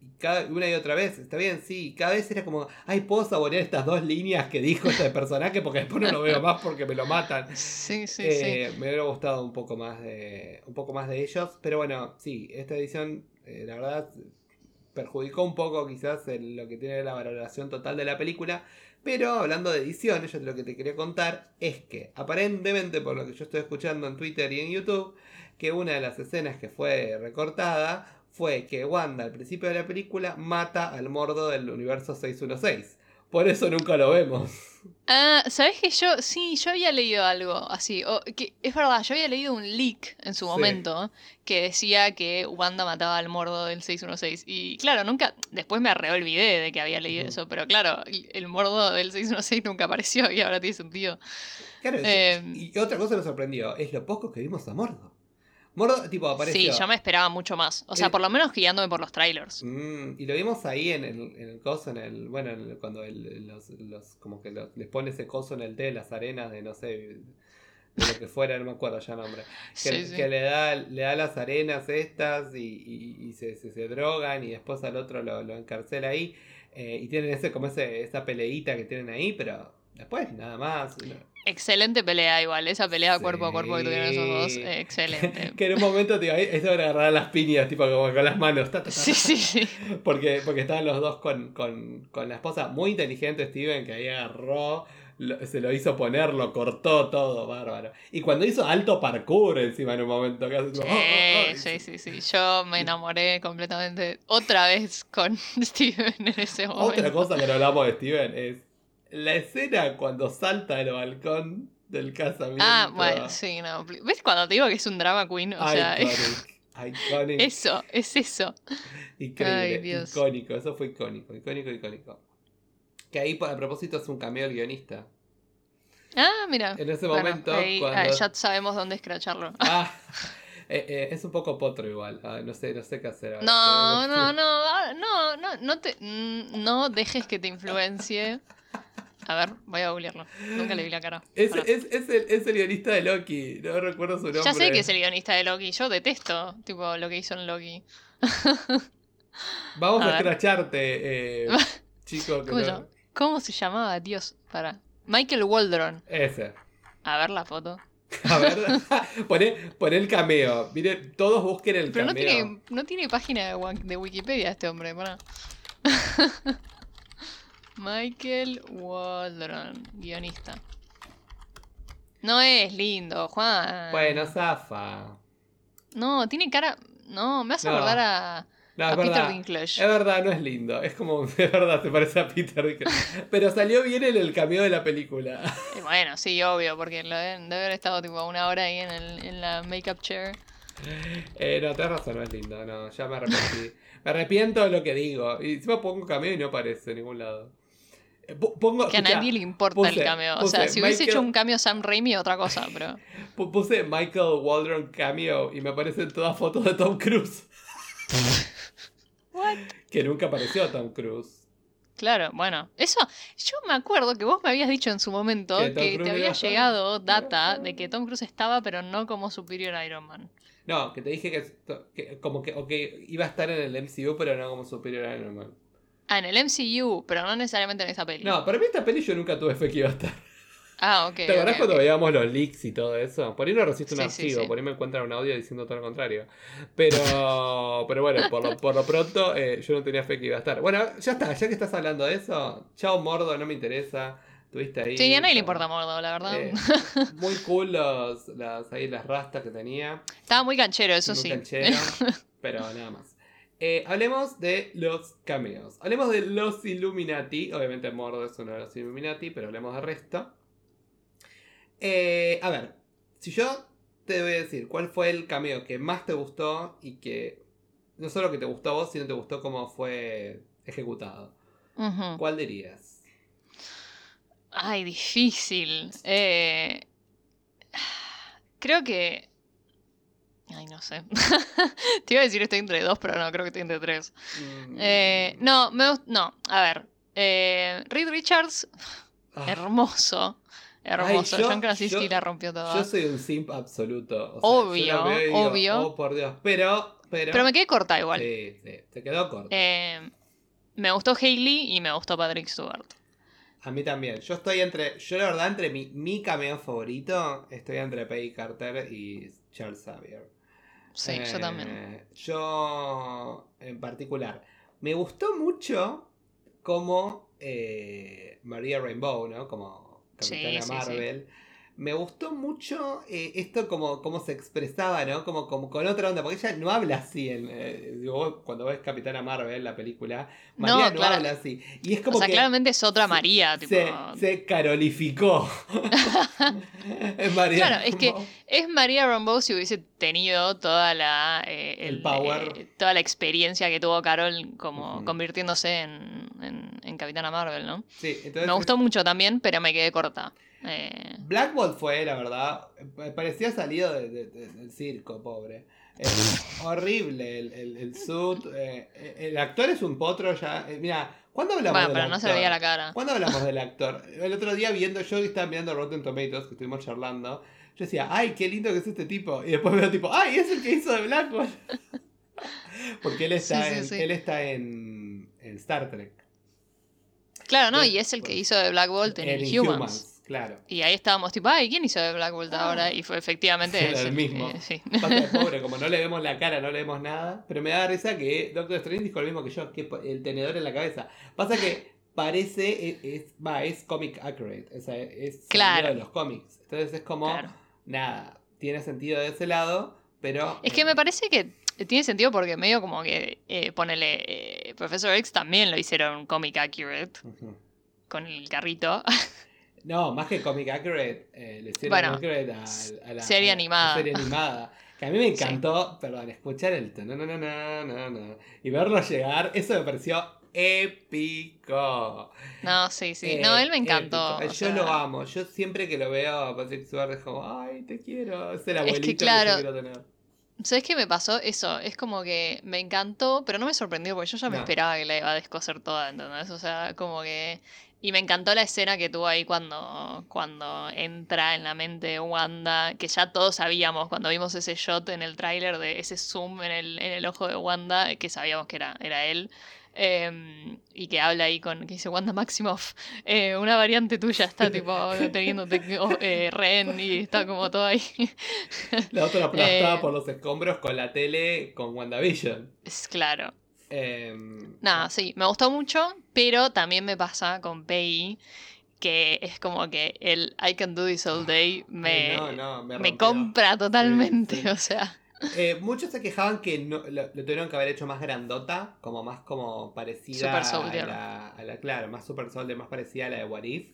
A: y cada, una y otra vez, está bien, sí, cada vez era como, ay, puedo saborear estas dos líneas que dijo este personaje porque después no lo veo más porque me lo matan.
B: Sí, sí,
A: Eh, Me hubiera gustado un poco más de un poco más de ellos, pero bueno, sí, esta edición eh, la verdad perjudicó un poco quizás en lo que tiene la valoración total de la película, pero hablando de edición, yo lo que te quería contar es que aparentemente por lo que yo estoy escuchando en Twitter y en YouTube, que una de las escenas que fue recortada fue que Wanda al principio de la película mata al mordo del universo 616. Por eso nunca lo vemos.
B: Ah, ¿sabes que yo, sí, yo había leído algo así, o que es verdad, yo había leído un leak en su
A: Sí.
B: momento que decía que Wanda mataba al mordo del 616 y claro, nunca, después me re olvidé de que había leído eso, pero claro, el, el mordo del 616 nunca apareció y ahora tiene sentido.
A: Claro,
B: Eh,
A: y otra cosa que nos sorprendió es lo poco que vimos a Mordo. Mordo, tipo, apareció.
B: Sí, yo me esperaba mucho más, o sea,
A: El-
B: por lo menos guiándome por los trailers.
A: Mm, y lo vimos ahí en el, en el coso, en el. Bueno, en el- cuando el- los, los- Como que los- les pone ese coso en el té, las arenas de no sé. De lo que fuera, no me acuerdo ya el nombre. Que,
B: Sí, sí.
A: que le da le da las arenas estas y, y- y se, se, se drogan y después al otro lo, lo encarcela ahí. eh, y tienen ese como ese, esa peleita que tienen ahí, pero después nada más. no.
B: Excelente pelea igual, esa pelea cuerpo a cuerpo que tuvieron esos dos,
A: Sí.
B: eh, excelente.
A: Que en un momento, tío, ahí eso era agarrar las piñas, tipo como con las manos. ta, ta, ta,
B: Sí, sí, sí.
A: Porque, porque estaban los dos con, con, con la esposa. Muy inteligente Steven, que ahí agarró, lo- se lo hizo poner, lo cortó todo, bárbaro. Y cuando hizo alto parkour encima en un momento, que hace como, "Oh, oh, oh",
B: Sí, sí, sí, sí. Yo me enamoré completamente otra vez con Steven en ese momento.
A: Otra cosa que no hablamos de Steven es la escena cuando salta del balcón del casamiento.
B: Ah, bueno, sí, no. ¿Ves cuando te digo que es un drama queen? O sea,
A: Iconic. Iconic.
B: eso, es eso.
A: Increíble,
B: Ay,
A: icónico, eso fue icónico, icónico, icónico. Que ahí a propósito es un cameo el guionista.
B: Ah, mira.
A: En ese
B: Bueno,
A: momento,
B: ahí-
A: cuando...
B: ah, ya sabemos dónde escracharlo.
A: Ah, eh, eh, es un poco potro igual. Ah, no sé, no sé qué hacer. ahora.
B: No, no, no, ah, no, no, no te, no dejes que te influencie. A ver, voy a googlearlo. Nunca le vi la cara.
A: Es, es, es el, es el guionista de Loki, no recuerdo su nombre.
B: Ya sé que es el guionista de Loki. Yo detesto, tipo, lo que hizo en Loki.
A: Vamos
B: A
A: a, escracharte, eh, chico.
B: ¿Cómo,
A: no-
B: se llama? ¿Cómo se llamaba? Dios, para. Michael Waldron.
A: Ese.
B: A ver la foto.
A: A ver, poné, poné el cameo. Miren, todos busquen el
B: Pero no
A: cameo.
B: tiene, no tiene página de, de Wikipedia este hombre, para. Michael Waldron, guionista. No es lindo, Juan.
A: Bueno, zafa.
B: No, tiene cara. No, me hace
A: No.
B: acordar a,
A: No,
B: a
A: es
B: Peter
A: verdad.
B: Dinklage.
A: Es verdad, no es lindo. Es como, es verdad, se parece a Peter Dinklage. Pero salió bien en el cameo de la película.
B: Bueno, sí, obvio, porque lo deben de haber estado tipo una hora ahí en, el, en la make-up chair.
A: Eh, no, tenés razón, no es lindo. No, ya me arrepentí. me arrepiento de lo que digo. Y encima pongo cameo y no aparece en ningún lado. Eh, po- Pongo,
B: Que a nadie le importa
A: puse-
B: el cameo. O
A: puse
B: sea, si hubiese
A: Michael-
B: hecho un cameo Sam Raimi, otra cosa, pero.
A: pu- Puse Michael Waldron cameo y me aparecen todas fotos de Tom Cruise.
B: What?
A: Que nunca apareció Tom Cruise.
B: Claro, bueno. Eso, yo me acuerdo que vos me habías dicho en su momento
A: Que
B: te había llegado data de que Tom Cruise estaba, pero no como Superior Iron Man.
A: No, que te dije que, que como que iba a estar en el MCU, pero no como superior Iron Man.
B: Ah, en el MCU, pero no necesariamente en esa peli.
A: No, para mí esta peli yo nunca tuve fe que iba a estar.
B: Ah, ok.
A: ¿Te acordás cuando veíamos los leaks y todo eso? Por ahí no resiste un
B: Sí, sí,
A: archivo,
B: sí.
A: por ahí me encuentran un audio diciendo todo lo contrario. Pero, pero bueno, por lo, por lo pronto eh, yo no tenía fe que iba a estar. Bueno, ya está, ya que estás hablando de eso, chao Mordo, no me interesa. Tuviste ahí.
B: Sí, a nadie le importa Mordo, la verdad.
A: eh, muy cool los, las, ahí las rastas que tenía.
B: Estaba muy canchero, eso
A: muy
B: sí.
A: canchero, pero nada más. Eh, hablemos de los cameos. Hablemos de los Illuminati. Obviamente Mordo es uno de los Illuminati, pero hablemos del resto. Eh, a ver, si yo te voy a decir cuál fue el cameo que más te gustó y que no solo que te gustó a vos, sino te gustó cómo fue ejecutado. ¿Cuál dirías?
B: Ay, difícil. Eh, creo que. Ay, no sé. Te iba a decir estoy entre dos, pero no, creo que estoy entre tres.
A: Mm,
B: Eh, no, me no, a ver. Eh, Reed Richards,
A: ah,
B: hermoso. Hermoso.
A: yo-
B: John Krasinski
A: yo-
B: la rompió toda.
A: Yo soy un simp absoluto. o sea,
B: Obvio,
A: digo,
B: obvio.
A: Oh, por Dios. Pero, pero.
B: Pero me quedé corta igual.
A: Sí, sí, se quedó corto.
B: Eh, me gustó Hailey y me gustó Patrick Stewart.
A: A mí también. Yo estoy entre. Yo, la verdad, entre mi, mi cameo favorito, estoy entre Peggy Carter y Charles Xavier.
B: Sí, yo
A: Eh,
B: también.
A: Yo, en particular, me gustó mucho como eh, María Rainbow, ¿no? Como Capitana
B: Sí, sí, sí.
A: Me gustó mucho eh, esto como, como se expresaba, ¿no? Como, como con otra onda, porque ella no habla así. En, eh, vos cuando ves Capitana Marvel, la película, María no,
B: claro.
A: habla así. Y es como
B: o sea,
A: que
B: claramente es otra
A: se-
B: María. Tipo...
A: se, se carolificó. es María.
B: Claro, es que es María Rambeau si hubiese tenido toda la eh,
A: El power.
B: eh, toda la experiencia que tuvo Carol como convirtiéndose en Capitana Marvel, ¿no?
A: Sí, entonces
B: Me gustó mucho también, pero me quedé corta. Eh,
A: Black Bolt fue, la verdad, eh, parecía salido de- de- de- del circo, pobre. Es horrible el, el, el suit. eh, eh, el actor es un potro ya. eh, mira, ¿cuándo hablamos
B: bueno,
A: del
B: pero no se
A: actor?
B: veía la cara.
A: ¿Cuándo hablamos del actor? El otro día viendo, yo estaba mirando Rotten Tomatoes, que estuvimos charlando. Yo decía, ay, qué lindo que es este tipo. Y después veo tipo, ay, es el que hizo de Black Bolt. Porque él está,
B: Sí, sí,
A: en,
B: sí.
A: Él está en, en Star Trek.
B: Claro, ¿no? Y es el que
A: pues,
B: hizo de Black Bolt en, Inhumans.
A: claro.
B: Y ahí estábamos tipo, ay, ¿quién hizo de Black Bolt
A: Ah.
B: ahora? Y fue efectivamente
A: Era
B: es
A: el mismo.
B: eh, sí.
A: Pasa pobre, como no le vemos la cara, no le vemos nada. Pero me da risa que Doctor Strange dijo lo mismo que yo, que el tenedor en la cabeza. Pasa que parece, es, es- va, es comic accurate. O sea, es salido
B: Claro.
A: de los cómics. Entonces es como,
B: Claro.
A: nada, tiene sentido de ese lado, pero.
B: Es que me parece que tiene sentido porque medio como que, eh, ponele, eh, Professor X también lo hicieron comic accurate con el carrito.
A: No, más que comic accurate, eh, le hicieron
B: Bueno,
A: accurate a, a la
B: serie
A: a la
B: animada.
A: serie animada. Que a mí me encantó, perdón, escuchar el no, no, no, no, no, no, y verlo llegar, eso me pareció épico.
B: No, sí, sí.
A: Eh,
B: no, él me encantó.
A: Yo
B: sea,
A: lo amo. Yo siempre que lo veo a Patrick Stewart es como, ay, te quiero. Es el abuelito que,
B: claro,
A: yo quiero tener.
B: ¿Sabes qué me pasó? Eso, es como que me encantó, pero no me sorprendió porque yo ya me
A: No.
B: esperaba que la iba a descoser toda, ¿entendés? O sea, como que... Y me encantó la escena que tuvo ahí cuando, cuando entra en la mente de Wanda, que ya todos sabíamos cuando vimos ese shot en el tráiler de ese zoom en el, en el ojo de Wanda, que sabíamos que era, era él. Eh, y que habla ahí con, que dice Wanda Maximoff, eh, una variante tuya está tipo teniéndote eh, rehén y está como todo ahí.
A: La otra aplastada
B: Eh.
A: por los escombros con la tele con WandaVision.
B: es claro.
A: Em,
B: Nada, sí, me gustó mucho, pero también me pasa con Peggy que es como que el I can do this all day me,
A: ay, no, no, me,
B: compra totalmente,
A: Sí, sí.
B: o sea,
A: Eh, muchos se quejaban que no, lo, lo tuvieron que haber hecho más grandota, como más como parecida
B: Super
A: a la, a la, claro, más Super Soldier, más parecida a la de What If.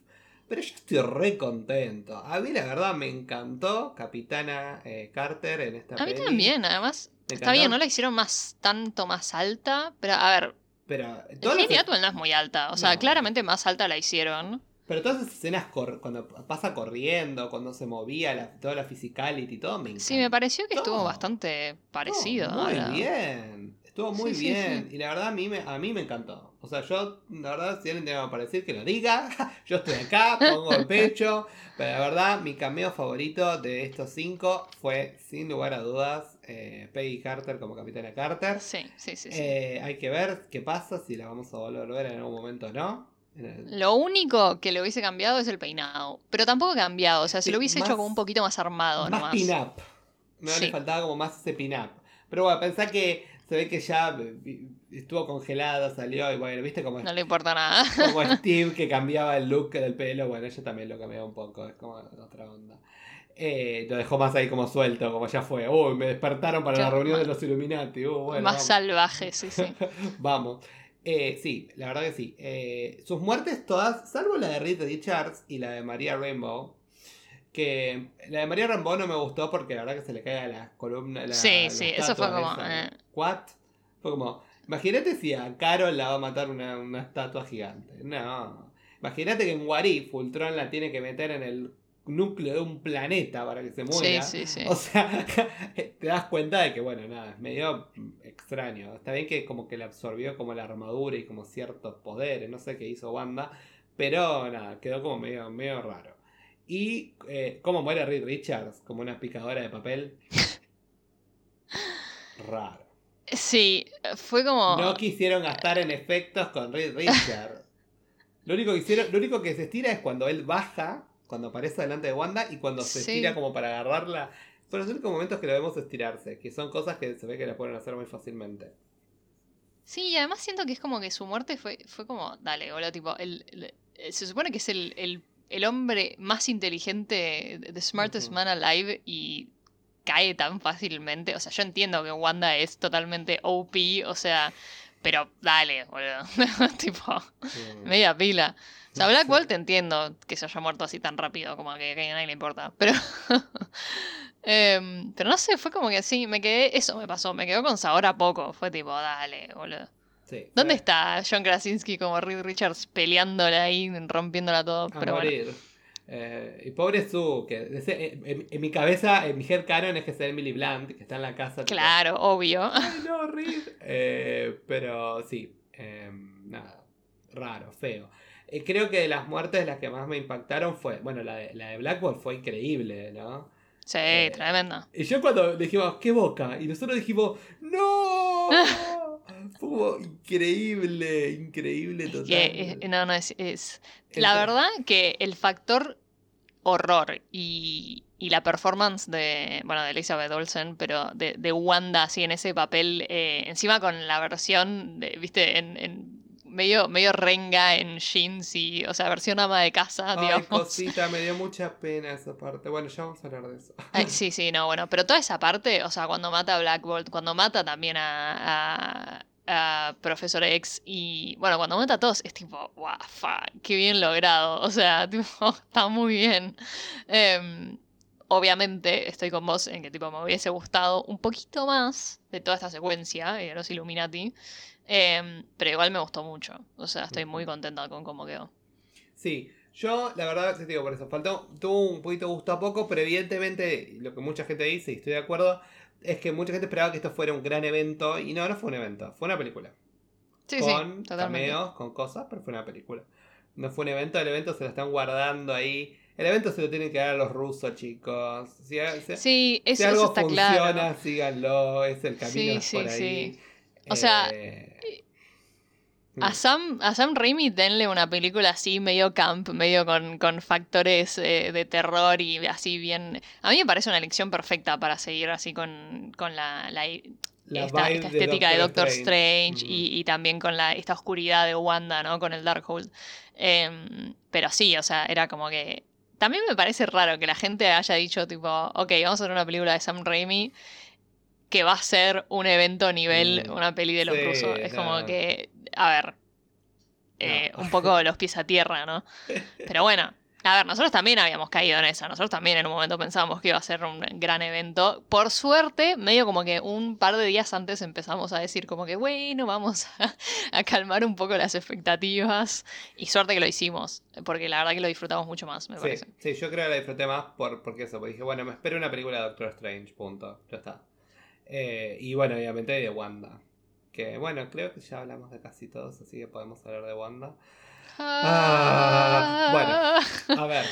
A: Pero yo estoy re contento. A mí la verdad me encantó Capitana eh, Carter en esta
B: a mí
A: peli.
B: también, además, está bien, no la hicieron más tanto más alta, pero a ver,
A: Pero
B: Lady
A: las,
B: Atwell no es muy alta, o sea,
A: No.
B: claramente más alta la hicieron.
A: Pero todas esas escenas cor- cuando pasa corriendo, cuando se movía, la, toda la physicality y todo, me encantó.
B: Sí, me pareció que estuvo
A: No.
B: bastante parecido.
A: muy
B: ahora.
A: bien. Estuvo muy
B: Sí, sí,
A: bien. Y la verdad a mí, me, a mí me encantó. O sea, yo, la verdad, si alguien tiene algo para decir, que lo diga. Yo estoy acá, pongo el pecho. Pero la verdad, mi cameo favorito de estos cinco fue, sin lugar a dudas, eh, Peggy Carter como Capitana Carter.
B: Sí, sí, sí. sí.
A: Eh, hay que ver qué pasa, si la vamos a volver a ver en algún momento o no.
B: Lo único que le hubiese cambiado es el peinado. Pero tampoco cambiado. O sea, si
A: Sí,
B: lo hubiese
A: más-
B: hecho como un poquito más armado
A: más pin-up. No le
B: Sí.
A: faltaba como más ese pin-up. Pero bueno, pensá que se ve que ya estuvo congelada, salió y bueno, viste como,
B: No le importa nada.
A: como Steve que cambiaba el look del pelo. Bueno, ella también lo cambiaba un poco, es como otra onda. Eh, lo dejó más ahí como suelto, como ya fue. Uy, me despertaron para la
B: Claro,
A: reunión de
B: más-
A: los Illuminati. Uh, bueno,
B: más
A: vamos.
B: salvaje, sí, sí.
A: Vamos. Eh, sí, la verdad que sí. Eh, sus muertes todas, salvo la de Reed Richards y la de María Rainbow. Que la de María Rainbow no me gustó porque la verdad que se le cae a la columna. La,
B: Sí,
A: la
B: sí, eso fue como, eh.
A: ¿What? Fue como. Imagínate si a Carol la va a matar una, una estatua gigante. No. Imagínate que en Warif Ultron la tiene que meter en el núcleo de un planeta para que se
B: Sí,
A: muera.
B: sí, sí.
A: O sea, te das cuenta de que, bueno, nada, es medio extraño. Está bien que como que le absorbió como la armadura y como ciertos poderes, no sé qué hizo Wanda, pero nada, quedó como medio, medio raro. Y eh, cómo muere Reed Richards, como una picadora de papel. Raro.
B: Sí, fue como.
A: No quisieron gastar en efectos con Reed Richards. Lo único que hicieron, lo único que se estira es cuando él baja, cuando aparece delante de Wanda y cuando se
B: Sí.
A: estira como para agarrarla. Son los únicos momentos que lo vemos estirarse, que son cosas que se ve que la pueden hacer muy fácilmente.
B: Sí, y además siento que es como que su muerte fue, fue como, dale, boludo, tipo, el, el- eh, se supone que es el, el el hombre más inteligente, the smartest man alive, y cae tan fácilmente. O sea, yo entiendo que Wanda es totalmente OP, o sea, pero dale, boludo. tipo,
A: Mm.
B: media pila. O sea,
A: Sí.
B: Black Bolt entiendo que se haya muerto así tan rápido, como que, que a nadie le importa. Pero. em, pero no sé, fue como que sí, me quedé. Eso me pasó, me quedó con sabor a poco. Fue tipo, dale, boludo.
A: Sí,
B: ¿Dónde está John Krasinski como Reed Richards peleándola ahí, rompiéndola todo?
A: A
B: Pero bueno.
A: Eh, y pobre Sue, que ese- en, mi cabeza, en mi head canon es que es Emily Blunt, que está en la casa. tipo,
B: Claro, obvio.
A: Ay, no, Reed. Eh, pero sí, eh, nada, raro, feo. Eh, creo que de las muertes las que más me impactaron fue, bueno, la de, la de Black Bolt fue increíble, ¿no?
B: Sí,
A: Eh,
B: tremendo.
A: Y yo cuando dijimos, ¿qué boca? Y nosotros dijimos, ¡No! Fue como increíble, increíble
B: Es
A: total.
B: que, eh, no, no, es, La verdad que el factor horror y, y la performance de, bueno, de Elizabeth Olsen, pero de, de Wanda así en ese papel, eh, encima con la versión, de, viste, en, en medio, medio renga en jeans y, o sea, versión ama de casa,
A: Ay,
B: digamos.
A: cosita, me dio mucha pena esa parte. Bueno, ya vamos a hablar de eso.
B: Ay, sí, sí, no, bueno, pero toda esa parte, o sea, cuando mata a Black Bolt, cuando mata también a, a, a Profesor X y, bueno, cuando mata a todos, es tipo, wow, fuck, qué bien logrado, o sea, tipo, está muy bien. Em, obviamente estoy con vos en que, tipo, me hubiese gustado un poquito más de toda esta secuencia, eh, los Illuminati, em, pero igual me gustó mucho, o sea, estoy muy contenta con cómo quedó.
A: Sí, yo la verdad te digo por eso, faltó, tuvo un poquito gusto a poco, pero evidentemente lo que mucha gente dice, y estoy de acuerdo, es que mucha gente esperaba que esto fuera un gran evento, y no, no fue un evento, fue una película.
B: Sí,
A: con
B: sí, totalmente.
A: cameos, con cosas, pero fue una película. No fue un evento, el evento se lo están guardando ahí. El evento se lo tienen que dar a los rusos, chicos. Si, si-
B: Sí,
A: si
B: eso, eso
A: algo
B: está
A: funciona,
B: claro.
A: síganlo, es el camino
B: Sí,
A: por ahí.
B: sí. O sea,
A: Eh,
B: A Sam, a Sam Raimi denle una película así, medio camp, medio con, con factores eh, de terror y así bien... A mí me parece una elección perfecta para seguir así con, con la, la-
A: la
B: esta, estética de Doctor Strange,
A: Ujú.
B: y, y también con la, esta oscuridad de Wanda, ¿no? Con el Darkhold. Em, pero sí, o sea, era como que... También me parece raro que la gente haya dicho tipo, ok, vamos a hacer una película de Sam Raimi que va a ser un evento nivel
A: Mm,
B: una peli de los
A: sí,
B: rusos. Es
A: no.
B: como que, a ver, eh,
A: No.
B: un poco los pies a tierra, ¿no? Pero bueno, a ver, nosotros también habíamos caído en esa. Nosotros también en un momento pensábamos que iba a ser un gran evento. Por suerte, medio como que un par de días antes empezamos a decir como que, bueno, vamos a, a calmar un poco las expectativas. Y suerte que lo hicimos, porque la verdad que lo disfrutamos mucho más, me
A: Sí,
B: parece.
A: sí, yo creo que la disfruté más por, porque eso, porque dije, bueno, me espero una película de Doctor Strange, punto, ya está. Eh, y bueno, obviamente de Wanda. Que bueno, creo que ya hablamos de casi todos, así que podemos hablar de Wanda. Ah, bueno. A ver,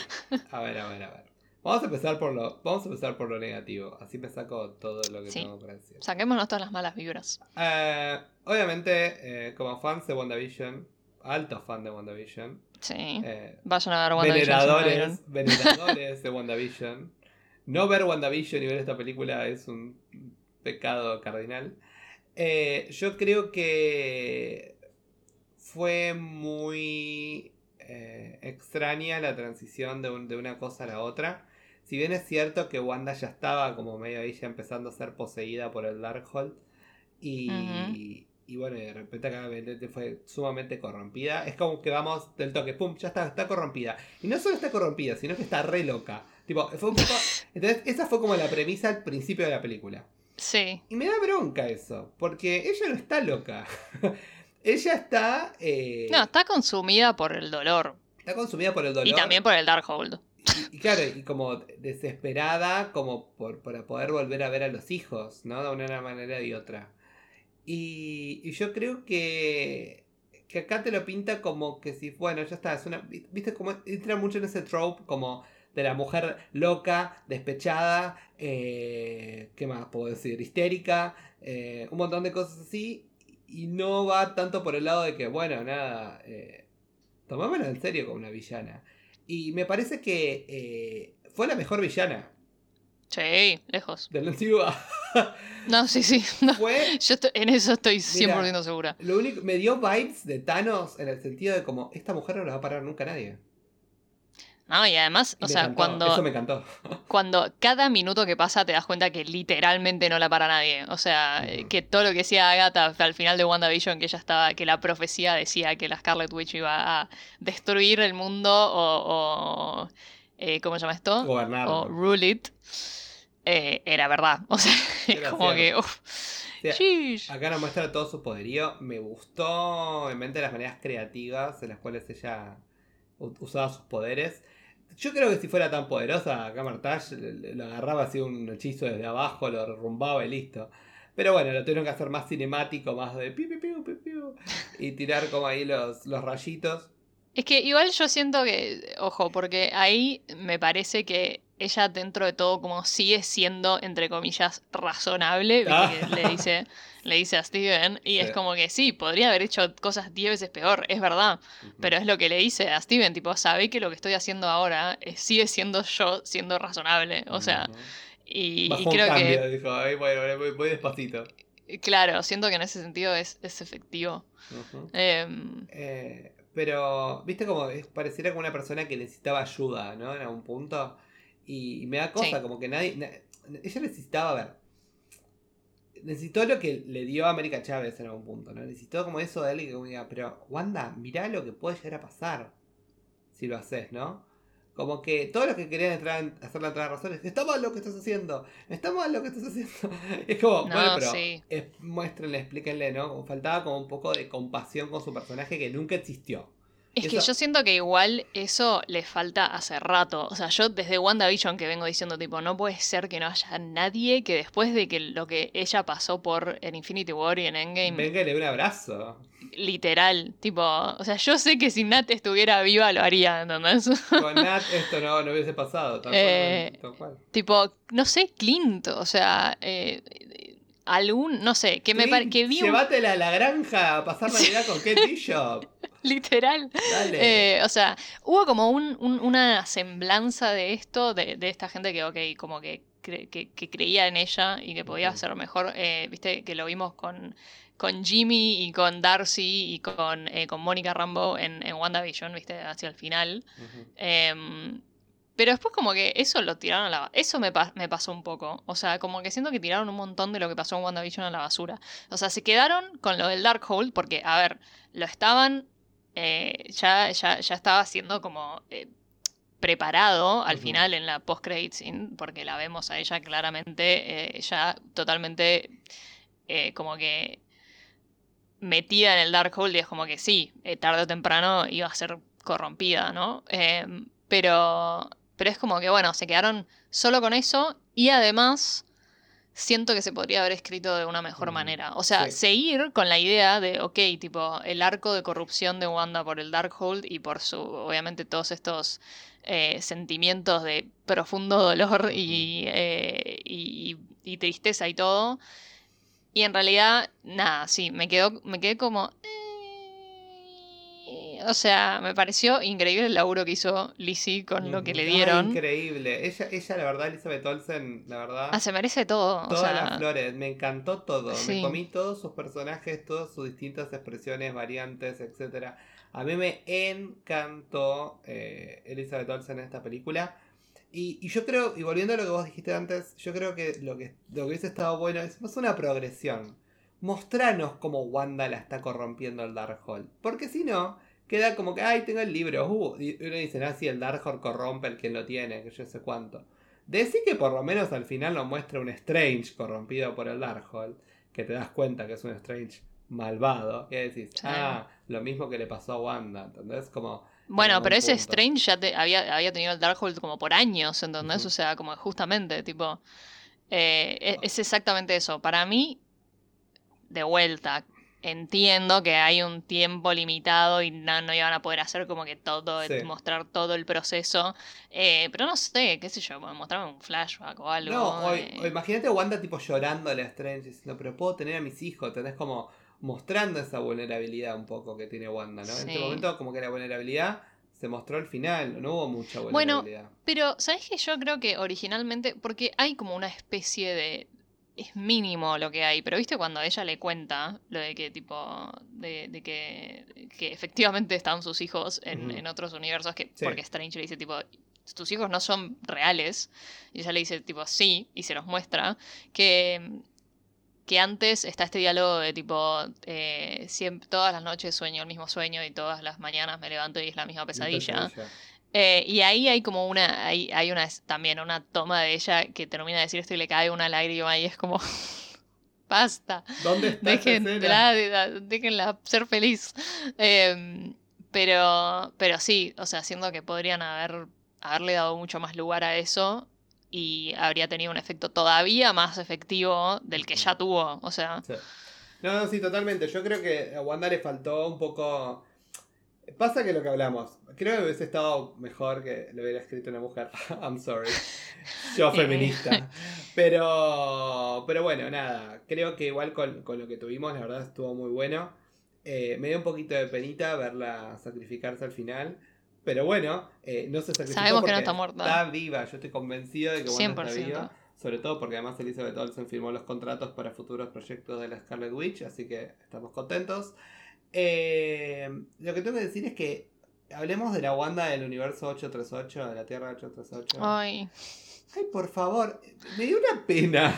A: a ver, a ver, a ver. Vamos a empezar por lo, vamos a empezar por lo negativo, así me saco todo lo que
B: Sí.
A: tengo para decir.
B: Saquémonos todas las malas vibras.
A: Eh, obviamente, eh, como fans de WandaVision, alto fan de WandaVision,
B: Sí.
A: eh,
B: Vayan a ver WandaVision
A: veneradores, veneradores de WandaVision. No ver WandaVision y ver esta película es un pecado cardinal. Eh, yo creo que fue muy eh, extraña la transición de, un- de una cosa a la otra. Si bien es cierto que Wanda ya estaba como medio ahí ya empezando a ser poseída por el Darkhold. Y, y bueno, de repente acá Vendette fue sumamente corrompida. Es como que vamos del toque, pum, ya está, está corrompida. Y no solo está corrompida, sino que está re loca. Tipo, fue un poco. Entonces, esa fue como la premisa al principio de la película.
B: Sí.
A: Y me da bronca eso, porque ella no está loca. ella está. eh,
B: No, está consumida por el dolor.
A: está consumida por el dolor.
B: Y también por el Darkhold.
A: Y, y claro, y como desesperada, como por, para poder volver a ver a los hijos, ¿no? De una manera y otra. Y, y yo creo que, que acá te lo pinta como que si, bueno, ya está, es una, viste, como entra mucho en ese trope como de la mujer loca, despechada, eh, ¿qué más puedo decir? Histérica, eh, un montón de cosas así, y no va tanto por el lado de que, bueno, nada, eh, tomámoslo en serio como una villana. Y me parece que eh, fue la mejor villana
B: Sí, lejos.
A: del MCU.
B: No, sí, sí. no.
A: fue
B: Yo estoy- en eso estoy
A: Mira.
B: 100% segura.
A: lo único, me dio vibes de Thanos en el sentido de como esta mujer no la va a parar nunca nadie.
B: No, y además, o
A: Me
B: sea,
A: encantó,
B: cuando,
A: Eso me encantó.
B: cuando cada minuto que pasa te das cuenta que literalmente no la para nadie. O sea, eh, que todo lo que decía Agatha el final de WandaVision, que ella estaba, que la profecía decía que la Scarlet Witch iba a destruir el mundo o, o eh, ¿cómo se llama esto?
A: Gobernar.
B: O rule it, eh, era verdad. O sea, es como que,
A: cierto.
B: uff,
A: sea. Acá nos muestra todo su poderío. Me gustó, obviamente, las maneras creativas en las cuales ella usaba sus poderes. Yo creo que si fuera tan poderosa, acá Martash le- le- lo agarraba así un hechizo desde abajo, lo derrumbaba y listo. Pero bueno, lo tuvieron que hacer más cinemático, más de piu, piu, piu, piu, piu, y tirar como ahí los, los rayitos.
B: Es que igual yo siento que, ojo, porque ahí me parece que ella dentro de todo como sigue siendo, entre comillas, razonable.
A: Ah.
B: le dice, le dice a Steven, y es como que sí, podría haber hecho cosas 10 veces peor, es verdad, pero es lo que le dice a Steven, tipo, sabe que lo que estoy haciendo ahora eh, sigue siendo yo siendo razonable, o sea, y, y creo
A: cambio,
B: que,
A: dijo, "Ay, bueno, voy, voy despacito.
B: claro, siento que en ese sentido es, es efectivo. Em,
A: Eh, pero, viste como es- pareciera como una persona que necesitaba ayuda, ¿no? En algún punto. Y, y me da cosa,
B: Sí.
A: como que nadie. na- ella necesitaba, a ver. Necesitó lo que le dio a América Chávez en algún punto, ¿no? Necesitó como eso de alguien que como diga, pero Wanda, mirá lo que puede llegar a pasar si lo haces, ¿no? Como que todos los que querían entrar en- hacer la entrada de razones, está mal lo que estás haciendo, está mal lo que estás haciendo. Es como,
B: No,
A: bueno, pero
B: sí.
A: es- muéstrenle, explíquenle, ¿no? Faltaba como un poco de compasión con su personaje que nunca existió.
B: Es que
A: Eso-
B: yo siento que igual eso le falta hace rato. O sea, yo desde WandaVision que vengo diciendo, tipo, no puede ser que no haya nadie que después de que lo que ella pasó por en Infinity War y en Endgame,
A: Venga y le dé un abrazo.
B: literal, tipo, o sea, yo sé que si Nat estuviera viva lo haría, ¿entendés?
A: Con Nat esto no, no hubiese pasado, tal cual.
B: Eh,
A: tal cual.
B: tipo, no sé, Clint, o sea, eh, algún, no sé, que me
A: Sí,
B: pare- que vi un-
A: Llévatela a la granja a pasar Navidad con Kate Bishop.
B: Literal.
A: Dale.
B: Eh, o sea, hubo como un- un- una semblanza de esto, de, de esta gente que, ok, como que, cre- que, que creía en ella y que podía hacer mejor. eh, Viste que lo vimos con, con Jimmy y con Darcy y con, eh, con Mónica Rambo en, en WandaVision, viste, hacia el final. Em, pero después como que eso lo tiraron a la... Eso me, pa- me pasó un poco. O sea, como que siento que tiraron un montón de lo que pasó en WandaVision a la basura. O sea, se quedaron con lo del Darkhold porque, a ver, lo estaban... eh, ya, ya, ya estaba siendo como... eh, preparado al final en la post-credit scene, porque la vemos a ella claramente eh, ya totalmente como que metida en el Darkhold y es como que sí, tarde o temprano iba a ser corrompida, ¿no? Eh, pero, pero es como que, bueno, se quedaron solo con eso y además siento que se podría haber escrito de una mejor
A: Mm,
B: manera. O sea,
A: sí.
B: seguir con la idea de, ok, tipo, el arco de corrupción de Wanda por el Darkhold y por su, obviamente, todos estos eh, sentimientos de profundo dolor y, eh, y, tristeza y todo. Y en realidad, nada, sí, me quedó, me quedé como. eh, O sea, me pareció increíble el laburo que hizo Lizzie con lo que le dieron.
A: increíble. Ella, ella, la verdad, Elizabeth Olsen, la verdad.
B: Ah, se merece todo. o
A: Todas
B: sea,
A: las flores, me encantó todo. Me comí todos sus personajes, todas sus distintas expresiones, variantes, etcétera. A mí me encantó eh, Elizabeth Olsen en esta película. Y, y yo creo, y volviendo a lo que vos dijiste antes, yo creo que lo que, lo que hubiese estado bueno es más una progresión. Mostranos cómo Wanda la está corrompiendo el Darkhold. Porque si no, queda como que, ay, tengo el libro. Uh, y uno dice, ah, sí, el Darkhold corrompe el quien lo tiene, que yo sé cuánto. Decir que por lo menos al final nos muestra un Strange corrompido por el Darkhold, que te das cuenta que es un Strange malvado, y decís, ah, lo mismo que le pasó a Wanda, ¿entendés? Como,
B: Bueno, pero ese
A: punto.
B: Strange ya te- había, había tenido el Darkhold como por años, ¿entendés?
A: Ujú.
B: O sea, como justamente, tipo. eh, e- es exactamente eso. Para mí, de vuelta, entiendo que hay un tiempo limitado y no, no iban a poder hacer como que todo,
A: Sí.
B: mostrar todo el proceso. eh, pero no sé, qué sé yo, mostrarme un flashback o algo.
A: no, o,
B: eh.
A: o imagínate a Wanda tipo llorando a la Strange, diciendo, pero puedo tener a mis hijos, tenés como mostrando esa vulnerabilidad un poco que tiene Wanda, ¿no? En este momento como que la vulnerabilidad se mostró al final, no hubo mucha
B: Bueno,
A: vulnerabilidad.
B: Pero, ¿sabes qué? Yo creo que originalmente, porque hay como una especie de es mínimo lo que hay, pero viste cuando ella le cuenta lo de que tipo, de, de que, que efectivamente están sus hijos en, en otros universos, que
A: Sí.
B: porque Strange le dice tipo, tus hijos no son reales, y ella le dice tipo, sí, y se los muestra, que, que antes está este diálogo de tipo, eh, siempre, todas las noches sueño el mismo sueño y todas las mañanas me levanto y es la misma pesadilla. Eh, y ahí hay como una, hay, hay una también una toma de ella que termina de decir esto y le cae una lágrima y es como, basta,
A: ¿Dónde está escena?
B: déjenla, ser feliz. Eh, pero, pero sí, o sea, siento que podrían haber, haberle dado mucho más lugar a eso y habría tenido un efecto todavía más efectivo del que ya tuvo. O sea,
A: Sí. No, no, sí, totalmente. Yo creo que a Wanda le faltó un poco. Pasa que lo que hablamos, creo que hubiese estado mejor que lo hubiera escrito una mujer. I'm sorry. Yo feminista. Pero, pero bueno, nada. Creo que igual con, con lo que tuvimos, la verdad estuvo muy bueno. Eh, me dio un poquito de penita verla sacrificarse al final. Pero bueno, eh, no se sacrificó
B: Sabemos que no está muerta.
A: Está viva. Yo estoy convencido de que Wanda está
B: 100%.
A: viva. Sobre todo porque además Elizabeth Olsen firmó los contratos para futuros proyectos de la Scarlet Witch, así que estamos contentos. Eh, lo que tengo que decir es que hablemos de la Wanda del universo 838, de la Tierra 838.
B: ay,
A: Ay, por favor, me dio una pena.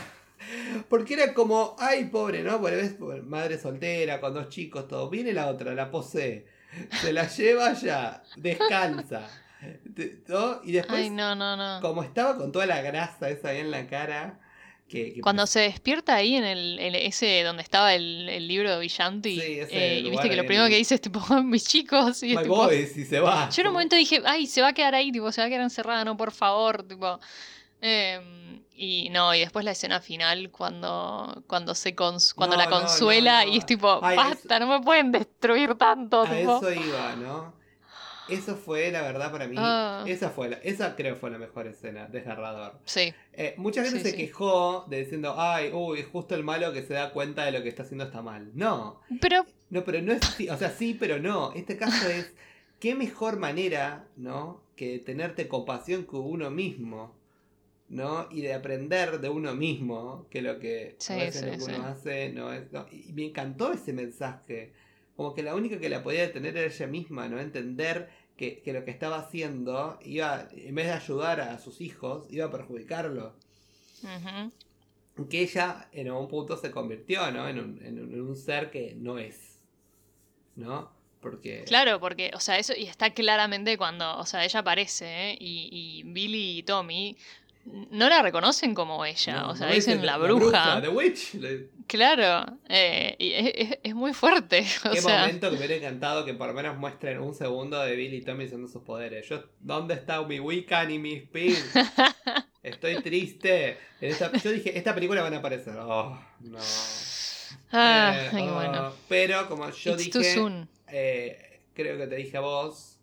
A: Porque era como, ay, pobre, ¿no? Bueno, ves, madre soltera, con dos chicos, todo. Viene la otra, la posee. Se la lleva ya, descalza. Te- ¿no? Y después,
B: ay, no, no, no.
A: como estaba con toda la grasa esa ahí en la cara, que, que
B: Cuando se despierta ahí en el, ese donde estaba el, el libro de Villanti,
A: Sí,
B: eh, y viste que lo primero que dice es tipo, mis chicos, y es
A: My
B: tipo,
A: boys, y se va.
B: Yo en un momento dije, ay, se va a quedar ahí, tipo, se va a quedar encerrada, no, por favor, tipo. Em, y no, y después la escena final cuando, cuando se cons- cuando
A: No,
B: la consuela
A: no, no.
B: y es tipo,
A: Ay,
B: basta, no me pueden destruir tanto,
A: A
B: tipo.
A: eso iba, ¿no? Eso fue, la verdad, para mí.
B: Ah.
A: Esa fue la, esa creo fue la mejor escena, desgarrador.
B: Sí,
A: Eh, mucha gente
B: Sí,
A: se
B: sí.
A: quejó de diciendo, ay, uy, es justo el malo que se da cuenta de lo que está haciendo está mal. No,
B: pero
A: no, pero no es así, o sea, sí, pero no. Este caso es, qué mejor manera, ¿no? Que tenerte compasión con uno mismo, ¿no? Y de aprender de uno mismo, que lo que
B: Sí,
A: a veces
B: sí,
A: lo que uno hace no es... no. Y me encantó ese mensaje. Como que la única que la podía detener era ella misma, ¿no? Entender que, que lo que estaba haciendo iba, en vez de ayudar a sus hijos, iba a perjudicarlo que ella en algún punto se convirtió, ¿no? En un, en un- en un ser que no es, ¿no? Porque...
B: Claro, porque, o sea, eso, y está claramente cuando, o sea, ella aparece, ¿eh? y, y Billy y Tommy no la reconocen como ella,
A: no-
B: o sea,
A: no
B: dicen la bruja.
A: The Witch.
B: Claro, eh, y es, es- muy fuerte, o
A: Qué
B: sea.
A: momento que me hubiera encantado que por lo menos muestren un segundo de Billy y Tommy usando sus poderes. Yo, ¿dónde está mi Wiccan y mi Speed? Estoy triste. En esta- yo dije, esta película van a aparecer. Oh, no.
B: Ah,
A: Eh,
B: ay,
A: oh,
B: bueno.
A: Pero como yo
B: It's
A: dije, eh, creo que te dije a vos,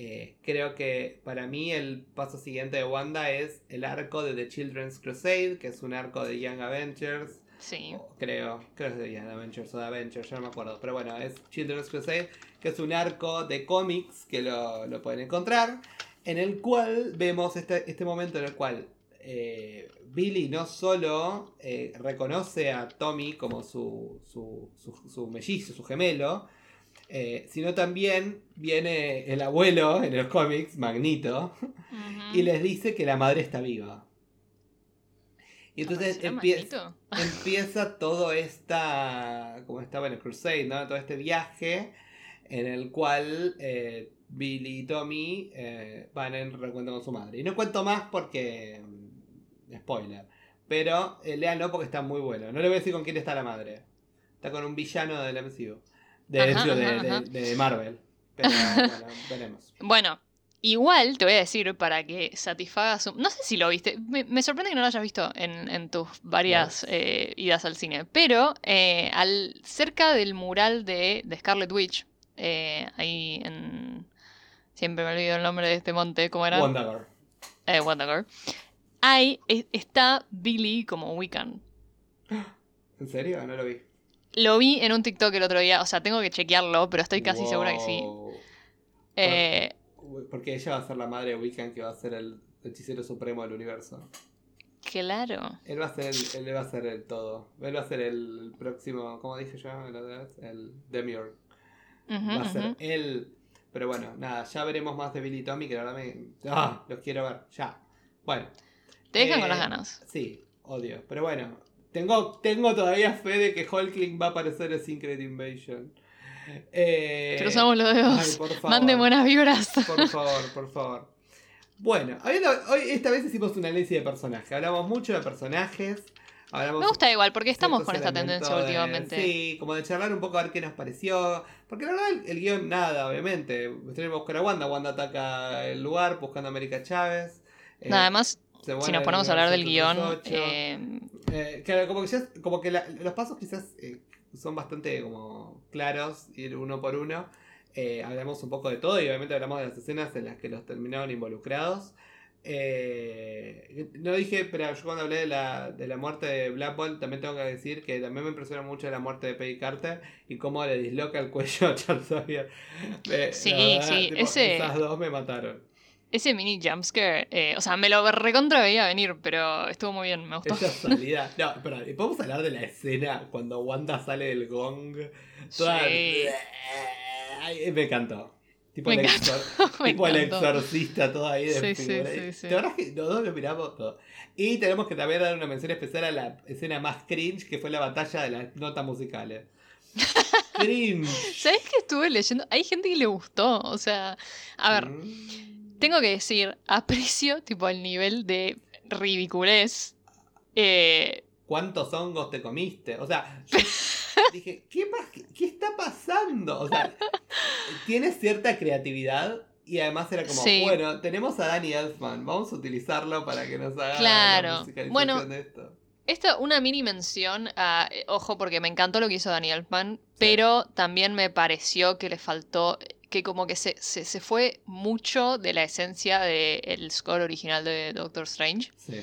A: eh, creo que para mí el paso siguiente de Wanda es el arco de The Children's Crusade, que es un arco de Young Avengers,
B: Sí.
A: creo, creo que es de Young Avengers o de Avengers, ya no me acuerdo, pero bueno, es Children's Crusade, que es un arco de cómics que lo, lo pueden encontrar, en el cual vemos este, este momento en el cual eh, Billy no solo eh, reconoce a Tommy como su, su, su, su mellizo, su gemelo, eh, sino también viene el abuelo en los cómics, Magnito, y les dice que la madre está viva. Y entonces empieza todo esta, como estaba en el Crusade, ¿no? Todo este viaje en el cual eh, Billy y Tommy eh, van en reencuentro con su madre. Y no cuento más porque... mm, Spoiler. Pero léanlo porque está muy bueno. No le voy a decir con quién está la madre. Está con un villano del MCU. De,
B: Ajá,
A: de- de-
B: ajá,
A: de-
B: ajá.
A: de Marvel. Pero bueno, veremos.
B: Bueno, igual te voy a decir para que satisfagas su... No sé si lo viste. Me, me sorprende que no lo hayas visto en, en tus varias eh, idas al cine. Pero eh, al, cerca del mural de, de Scarlet Witch, eh, ahí en... Siempre me olvido el nombre de este monte, ¿cómo era?
A: Wonder.
B: Eh. Ahí es- está Billy como Wiccan.
A: ¿En serio? No lo vi.
B: Lo vi en un TikTok el otro día, o sea, tengo que chequearlo, pero estoy casi segura que sí. Eh,
A: Porque ella va a ser la madre de Wiccan que va a ser el hechicero supremo del universo.
B: Claro.
A: Él va a ser el, él va a ser el todo. Él va a ser el próximo, ¿cómo dije yo la otra vez? El Demiurge. Va a ser
B: ujú.
A: él. Pero bueno, nada, ya veremos más de Billy y Tommy, que la verdad me. ¡Ah! Los quiero ver, ya. Bueno.
B: Te dejan
A: Eh,
B: con las ganas.
A: Sí, odio. Pero bueno, tengo, tengo todavía fe de que Hulkling va a aparecer en Secret Invasion. Eh,
B: Cruzamos los
A: ay,
B: dedos.
A: por favor.
B: Mande buenas vibras.
A: Por favor, por favor. Bueno, hoy esta vez hicimos un análisis de personajes. Hablamos mucho de personajes. Hablamos
B: Me gusta igual, porque estamos con esta tendencia
A: de-
B: últimamente.
A: Sí, como de charlar un poco a ver qué nos pareció. Porque la verdad, el, el guion, nada, obviamente. Tenemos que buscar a Wanda. Wanda ataca el lugar buscando a América Chávez. Eh,
B: Nada más,
A: se
B: si nos ponemos a hablar del guion,
A: 328.
B: eh,
A: Eh, claro, como que, ya- como que la- los pasos quizás eh, son bastante como claros, ir uno por uno. Eh, hablamos un poco de todo y obviamente hablamos de las escenas en las que los terminaron involucrados. Eh, no dije, pero yo cuando hablé de la, de la muerte de Black Bolt también tengo que decir que también me impresiona mucho la muerte de Peggy Carter y cómo le disloca el cuello a Charles Xavier. Eh,
B: Sí, sí,
A: tipo,
B: ese-
A: Esas dos me mataron.
B: Ese mini jumpscare, eh, o sea, me lo recontra veía venir, pero estuvo muy bien, me gustó.
A: Esa salida. No, espera, ¿podemos hablar de la escena cuando Wanda sale del gong? Toda-
B: Sí.
A: Ay, me encantó. Tipo,
B: Me
A: el,
B: encantó,
A: exor-
B: me
A: tipo el exorcista, todo ahí de
B: Sí, sí,
A: figura.
B: sí, sí.
A: La verdad es que los dos lo miramos todo. Y tenemos que también dar una mención especial a la escena más cringe, que fue la batalla de las notas musicales. cringe.
B: ¿Sabes qué estuve leyendo? Hay gente que le gustó, o sea, a ver,
A: Mm.
B: Tengo que decir, aprecio tipo el nivel de ridiculez. Eh,
A: ¿Cuántos hongos te comiste? O sea, yo dije, ¿qué, está pasando? O sea, tiene cierta creatividad y además era como,
B: Sí.
A: bueno, tenemos a Danny Elfman, vamos a utilizarlo para que nos haga
B: Claro.
A: la musicalización
B: Bueno,
A: de esto.
B: Esta, una mini mención a, eh, ojo, porque me encantó lo que hizo Daniel Elfman, pero también me pareció que le faltó, que como que se, se, se fue mucho de la esencia del score original de Doctor Strange,
A: Sí.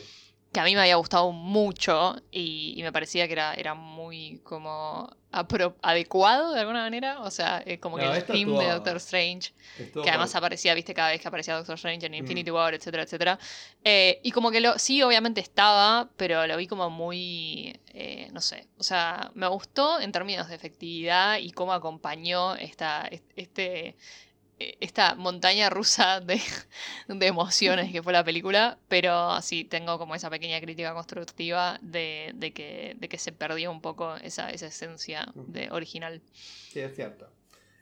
B: Que a mí me había gustado mucho y, y me parecía que era, era muy como apro- adecuado de alguna manera, o sea, eh, como que el theme de
A: estuvo-
B: Doctor Strange que además
A: por-
B: aparecía, viste, cada vez que aparecía Doctor Strange en
A: Mm.
B: Infinity War, etcétera, etcétera. Eh, y como que lo, sí, obviamente estaba, pero lo vi como muy, eh, no sé, o sea, me gustó en términos de efectividad y cómo acompañó esta, est- este, esta montaña rusa de, de emociones que fue la película, pero sí tengo como esa pequeña crítica constructiva de, de que, de que se perdió un poco esa, esa esencia de, original.
A: Sí, es cierto.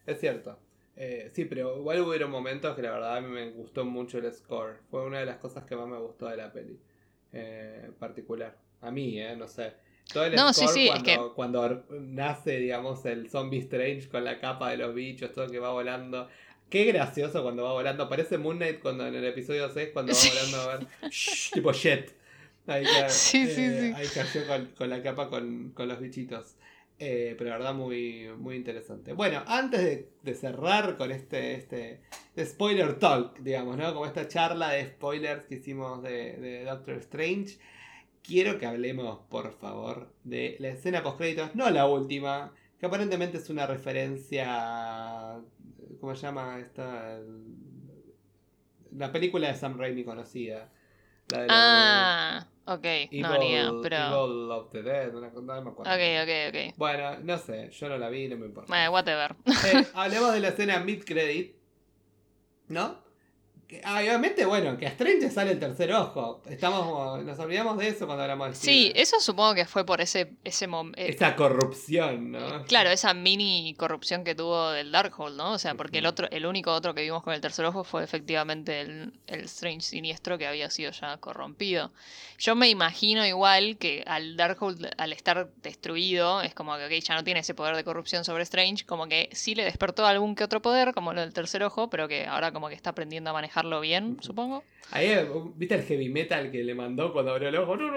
A: Es cierto. Eh, sí, pero igual hubieron momentos que la verdad a mí me gustó mucho el score. Fue una de las cosas que más me gustó de la peli. eh, en particular. A mí, ¿eh? No sé. Todo el
B: No,
A: score
B: sí,
A: cuando,
B: que-
A: cuando nace, digamos, el zombie strange con la capa de los bichos, todo que va volando. Qué gracioso cuando va volando. Parece Moon Knight cuando en el episodio 6 cuando va
B: Sí.
A: volando a ver. shh, tipo jet. Ahí, ca-
B: Sí,
A: eh,
B: sí.
A: ahí cayó con, con la capa con, con los bichitos. Eh, pero la verdad muy, muy interesante. Bueno, antes de, de cerrar con este, este spoiler talk, digamos, ¿no? Como esta charla de spoilers que hicimos de, de Doctor Strange, quiero que hablemos, por favor, de la escena post créditos, no la última, que aparentemente es una referencia ¿cómo se llama esta? La película de Sam Raimi conocida. La de la-
B: Ah, ok, no, ni idea,
A: Evil-
B: pero...
A: Evil of the Dead, una- no me acuerdo.
B: Ok, ok, ok.
A: Bueno, no sé, yo no la vi, no me importa.
B: Bueno, whatever.
A: Eh, hablemos de la escena mid-credit, ¿no? Ah, obviamente, bueno, que a Strange le sale el tercer ojo. Estamos, nos olvidamos de eso cuando hablamos de
B: Sí,
A: Steven.
B: eso supongo que fue por ese, ese momento.
A: Esa corrupción, ¿no?
B: Claro, esa mini corrupción que tuvo del Darkhold, ¿no? O sea, porque el otro, el único otro que vimos con el tercer ojo fue efectivamente el, el Strange siniestro que había sido ya corrompido. Yo me imagino igual que al Darkhold, al estar destruido, es como que, ya no tiene ese poder de corrupción sobre Strange, como que sí le despertó algún que otro poder, como lo del tercer ojo, pero que ahora como que está aprendiendo a manejarlo bien, supongo.
A: Ahí, eh, ¿viste el heavy metal que le mandó cuando abrió el ojo?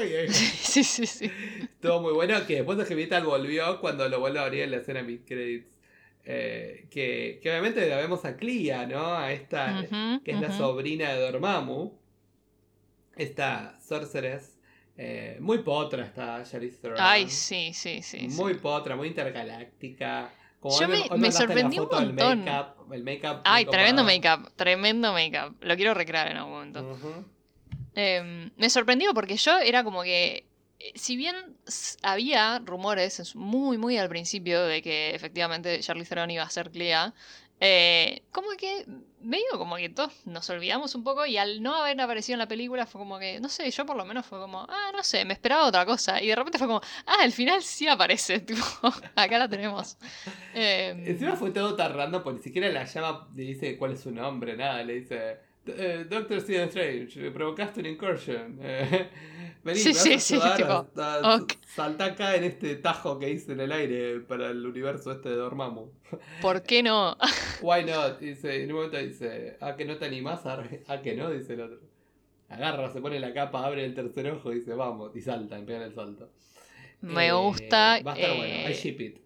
B: Sí, sí, sí.
A: Estuvo muy bueno que después el heavy metal volvió cuando lo vuelve a abrir en la escena mid-credits. Eh, que, que obviamente la vemos a Clea, ¿no? A esta, que es la sobrina de Dormammu. Esta sorceress. eh, muy potra está Charlize Theron.
B: Ay, sí, sí, sí. sí.
A: Muy potra, muy intergaláctica. Como
B: Yo
A: hoy
B: me-
A: hoy
B: me sorprendí un
A: foto
B: montón.
A: el make-up
B: Ay, tremendo make-up, tremendo make-up. Lo quiero recrear en algún momento. Em, me sorprendió porque yo era como que. eh, Si bien había rumores muy, muy al principio de que efectivamente Charlize Theron iba a ser Clea, eh, como que medio como que todos nos olvidamos un poco y al no haber aparecido en la película fue como que, no sé, yo por lo menos fue como, ah, no sé, me esperaba otra cosa y de repente fue como, ah, al final sí aparece, tipo, acá la tenemos. Em,
A: Encima fue todo tan random, porque ni siquiera la llama, le dice cuál es su nombre, nada, le dice, eh, Doctor Stephen Strange, provocaste una incursion. eh, vení,
B: Sí, sí,
A: a
B: sí, tipo,
A: a- a-
B: ok.
A: saltá acá en este tajo que hice en el aire para el universo este de Dormammu.
B: ¿Por qué no?
A: Why not? Dice, en un momento dice, ah, que no te animás, a re- ah, que no, dice el otro. Agarra, se pone la capa, abre el tercer ojo y dice, vamos, y saltan, pegan el salto.
B: Me
A: Eh,
B: gusta.
A: Va a estar
B: eh,
A: bueno, I ship it.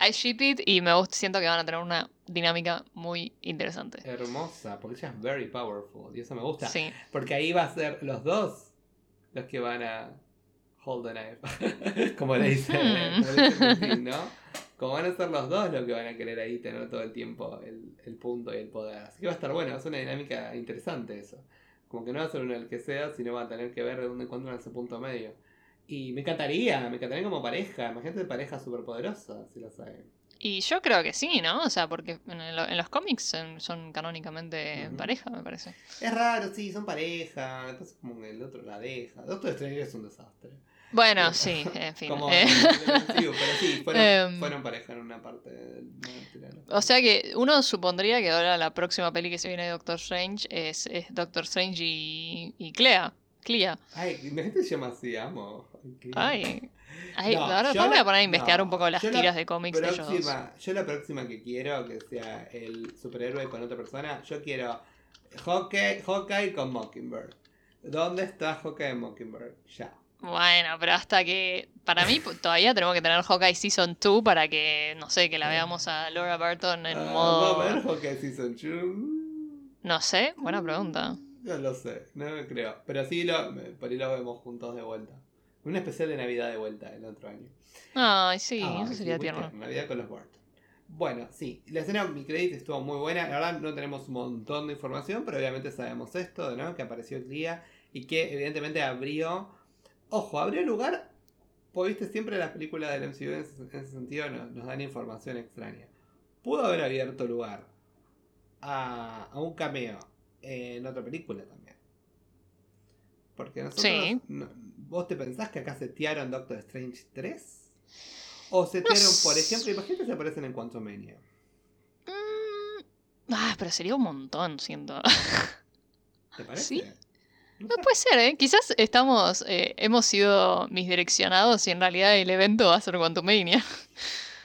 B: I ship it y me gusta, siento que van a tener una dinámica muy interesante.
A: Hermosa, porque ella es very powerful y eso me gusta.
B: Sí.
A: Porque ahí va a ser los dos los que van a hold the knife. como le dice,
B: Hmm.
A: ¿no? Como van a ser los dos los que van a querer ahí tener todo el tiempo el, el punto y el poder. Así que va a estar bueno, es una dinámica interesante eso. Como que no va a ser uno el que sea, sino va a tener que ver de dónde encuentran ese punto medio. Y me encantaría, me encantaría como pareja. Imagínate pareja superpoderosa, si lo saben.
B: Y yo creo que sí, ¿no? O sea, porque en, el- en los cómics son, son canónicamente pareja, me parece.
A: Es raro, sí, son pareja. Entonces, como que el otro la deja. Doctor Strange es un desastre.
B: Bueno,
A: Sí.
B: en fin.
A: Como,
B: eh.
A: pero sí, fueron,
B: Em.
A: fueron pareja en una parte.
B: O sea que uno supondría que ahora la próxima peli que se viene de Doctor Strange es, es Doctor Strange y, y Clea. Clea.
A: Ay, la gente se llama así, amo.
B: Ay. Ay,
A: No,
B: ahora
A: yo
B: me voy a poner a investigar
A: no,
B: un poco las
A: yo la
B: tiras de cómics de ellos dos.
A: yo la próxima que quiero que sea el superhéroe con otra persona, yo quiero Hawkeye, Hawkeye con Mockingbird. ¿Dónde está Hawkeye y Mockingbird? Ya.
B: Bueno, pero hasta que. Para mí, todavía tenemos que tener Hawkeye Season 2 para que, no sé, que la veamos a Laura Barton en
A: Ah,
B: modo.
A: ¿Va a haber Hawkeye Season 2?
B: No sé, buena pregunta.
A: No lo sé, no lo creo. Pero sí, lo, por ahí lo vemos juntos de vuelta. Un especial de Navidad de vuelta el otro año.
B: Ay, sí,
A: Ah,
B: eso sería tierno.
A: Navidad con los Barton. Bueno, sí, la escena mi crédito estuvo muy buena. La verdad no tenemos un montón de información, pero obviamente sabemos esto, ¿no? Que apareció Clea y que evidentemente abrió. Ojo, abrió lugar. Pues viste, siempre las películas del MCU en ese, en ese sentido nos, nos dan información extraña. Pudo haber abierto lugar a, a un cameo en otra película también. Porque nosotros.
B: Sí.
A: no- ¿Vos te pensás que acá setearon Doctor Strange 3? O setearon, por
B: s-
A: ejemplo, imagínate si aparecen en Quantumania.
B: Mm, Ah, pero sería un montón, siento.
A: ¿Te parece?
B: Sí.
A: No
B: No puede ser, ¿eh? Quizás estamos, eh, hemos sido misdireccionados y en realidad el evento va a ser Quantumania.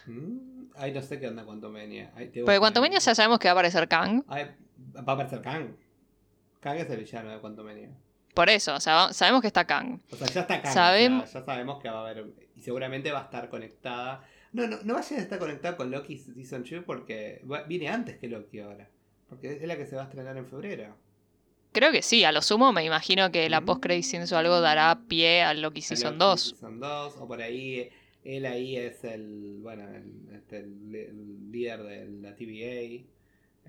A: Mm, Ay, no sé qué onda Quantumania. Ay,
B: Porque Quantumania ya sabemos que va a aparecer Kang.
A: Ay, va a aparecer Kang. Kang es el villano de Quantumania.
B: Por eso, o sea, sabemos que está Kang.
A: O sea, ya está Kang.
B: Sabem-
A: o sea, ya sabemos que va a haber. Y seguramente va a estar conectada. No, no, no vaya a estar conectada con Loki Season 2 porque viene antes que Loki ahora. Porque es la que se va a estrenar en febrero.
B: Creo que sí, a lo sumo me imagino que la
A: Mm.
B: post credits o algo dará pie al Loki Season
A: El
B: 2.
A: Season 2, o por ahí, él ahí es el, bueno, el, este, el, el líder de la TVA.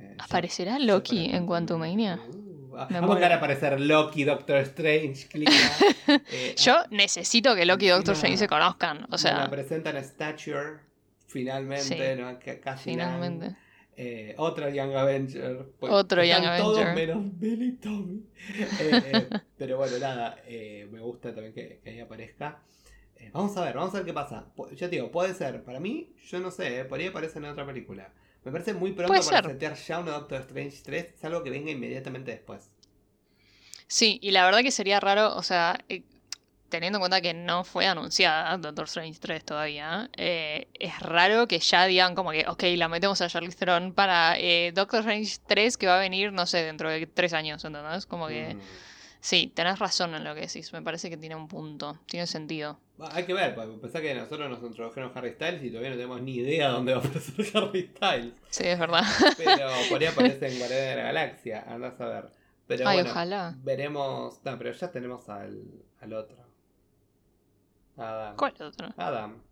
A: Eh,
B: ¿Aparecerá Loki en Quantumania?
A: Uh, vamos a aparecer Loki, Doctor Strange, eh,
B: Yo necesito que Loki y Doctor Strange se conozcan. O
A: la
B: sea,
A: presentan a Stature, finalmente,
B: Sí.
A: ¿no? Casi
B: finalmente.
A: eh, otro Young Avenger. pues,
B: Otro Young
A: todos
B: Avenger.
A: menos Billy Tommy. Eh, eh, pero bueno, nada, me gusta también que, que ahí aparezca. Vamos a ver, vamos a ver qué pasa. Ya te digo, puede ser. Para mí, yo no sé, por ahí aparece en otra película. Me parece muy pronto
B: Puede
A: para
B: ser.
A: setear ya una Doctor Strange 3, salvo que venga inmediatamente después.
B: Sí, y la verdad que sería raro, o sea, eh, teniendo en cuenta que no fue anunciada Doctor Strange 3 todavía, eh, es raro que ya digan como que, ok, la metemos a Charlize Theron para eh, Doctor Strange 3 que va a venir, no sé, dentro de tres años, ¿entendés? Como que...
A: Mm.
B: Sí, tenés razón en lo que decís, me parece que tiene un punto, tiene sentido.
A: Hay que ver, pensar que nosotros nos introdujeron Harry Styles y todavía no tenemos ni idea dónde va a aparecer Harry Styles.
B: Sí, es verdad.
A: Pero por ahí aparece en Guardianes de la Galaxia, andás a ver. Pero
B: Ay,
A: bueno,
B: ojalá.
A: veremos. No, pero ya tenemos al, al otro. Adam.
B: ¿Cuál otro?
A: Adam.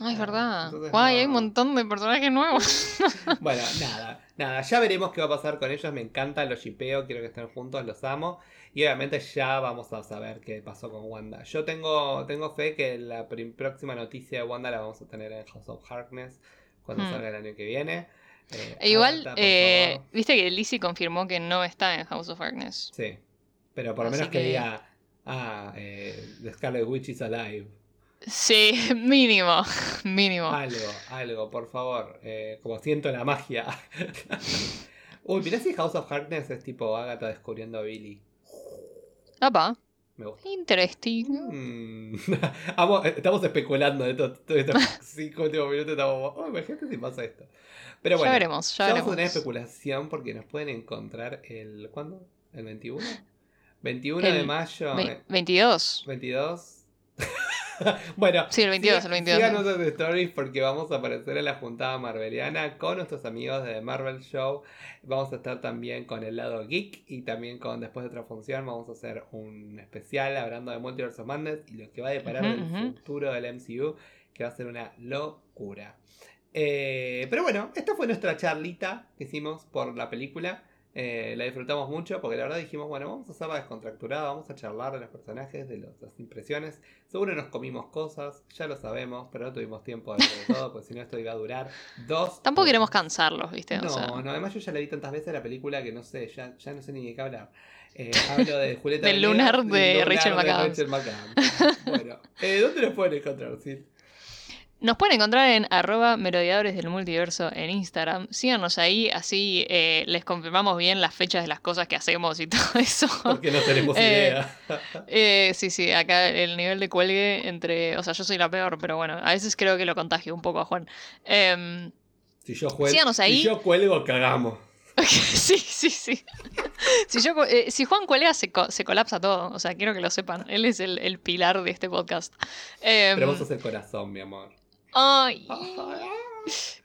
B: Ah, es verdad.
A: Entonces,
B: Guay, hay un montón de personajes nuevos.
A: Bueno, nada, nada, ya veremos qué va a pasar con ellos, me encantan, los shipeo, quiero que estén juntos, los amo. Y obviamente ya vamos a saber qué pasó con Wanda. Yo tengo, tengo fe que la próxima noticia de Wanda la vamos a tener en House of Harkness cuando
B: Hmm.
A: salga el año que viene. Eh,
B: E igual, eh, viste que Lizzie confirmó que no está en House of Darkness.
A: Sí, pero por lo menos que
B: que-
A: diga, ah, eh, The Scarlet Witch is alive.
B: Sí, mínimo, mínimo.
A: Algo, algo, por favor. Eh, como siento la magia. Uy, mirá si House of Harkness es tipo Agatha descubriendo a Billy.
B: Apa,
A: Me gusta.
B: interesting.
A: Mm. Amo- estamos especulando de todo, todo estos cinco últimos minutos. Estamos, oh, imagínate si pasa esto. Pero bueno,
B: ya veremos, ya veremos.
A: especulación porque nos pueden encontrar el. ¿Cuándo? ¿El 21? 21
B: El
A: de mayo.
B: Ve-
A: eh,
B: 22.
A: 22. bueno,
B: Sí, el 22,
A: siga-
B: el 22.
A: síganos en Stories porque vamos a aparecer en la juntada marveliana con nuestros amigos de Marvel Show. Vamos a estar también con el lado geek y también con después de otra función vamos a hacer un especial hablando de Multiverse of Madness y lo que va a deparar
B: Ujú,
A: el
B: ujú.
A: futuro del MCU que va a ser una locura. Eh, pero bueno, esta fue nuestra charlita que hicimos por la película. Eh, la disfrutamos mucho porque la verdad dijimos, bueno, vamos a hacerla descontracturada, vamos a charlar de los personajes, de los- las impresiones. Seguro nos comimos cosas, ya lo sabemos, pero no tuvimos tiempo de hacer todo, porque si no esto iba a durar dos.
B: Tampoco
A: horas.
B: queremos cansarlos, ¿viste?
A: No,
B: o sea,
A: no, además yo ya la vi tantas veces la película que no sé, ya, ya no sé ni de qué hablar. Eh, hablo de Julieta
B: Del lunar de
A: de. Rachel McAdams. Bueno, eh, ¿dónde nos pueden encontrar, Sil?
B: Nos pueden encontrar en arroba merodeadores del multiverso en Instagram. Síganos ahí, así eh, les confirmamos bien las fechas de las cosas que hacemos y todo eso.
A: Porque no tenemos
B: Eh,
A: idea.
B: Eh, sí, sí, acá el nivel de cuelgue entre... O sea, yo soy la peor, pero bueno, a veces creo que lo contagio un poco a Juan. Em,
A: Si yo, juel-
B: síganos ahí.
A: si yo cuelgo, cagamos.
B: sí, sí, sí. Si, yo, cu- eh, si Juan cuelga, se, co- se colapsa todo. O sea, quiero que lo sepan. Él es el, el pilar de este podcast. Em,
A: Pero vos sos el corazón, mi amor.
B: Ay,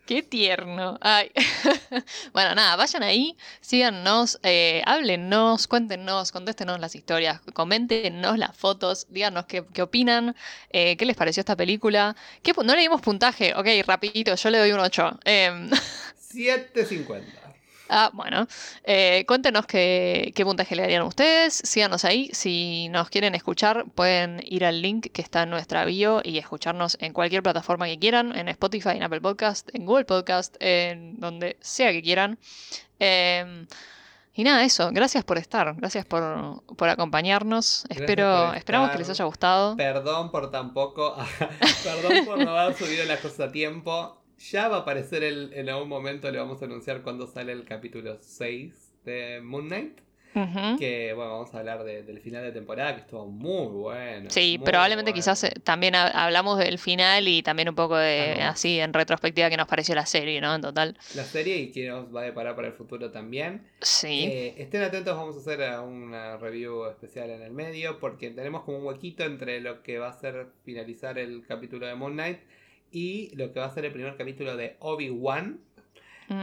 B: qué tierno. Ay. bueno, nada, vayan ahí, síganos, eh, háblennos, cuéntenos, contéstenos las historias, coméntenos las fotos, díganos qué, qué opinan, eh, qué les pareció esta película. ¿Qué pu- no le dimos puntaje, ok, rapidito, yo le doy un 8. Em,
A: 7.50.
B: Ah, bueno. Eh, cuéntenos qué, qué puntaje le darían ustedes. Síganos ahí. Si nos quieren escuchar, pueden ir al link que está en nuestra bio y escucharnos en cualquier plataforma que quieran. En Spotify, en Apple Podcast, en Google Podcast, en donde sea que quieran. Eh, y nada, eso. Gracias por estar. Gracias por, por acompañarnos.
A: Gracias
B: Espero,
A: por
B: esperamos que les haya gustado.
A: Perdón por tampoco. Perdón por no haber subido las cosas a tiempo. Ya va a aparecer el, en algún momento, le vamos a anunciar cuando sale el capítulo 6 de Moon Knight. Que bueno, vamos a hablar de- del final de temporada, que estuvo muy bueno.
B: Sí,
A: muy
B: probablemente
A: bueno.
B: quizás eh, también ha- hablamos del final y también un poco de así en retrospectiva que nos pareció la serie, ¿no? En total.
A: La serie y que nos va a deparar para el futuro también.
B: Sí.
A: Eh, estén atentos, vamos a hacer eh, una review especial en el medio porque tenemos como un huequito entre lo que va a ser finalizar el capítulo de Moon Knight y lo que va a ser el primer capítulo de Obi-Wan,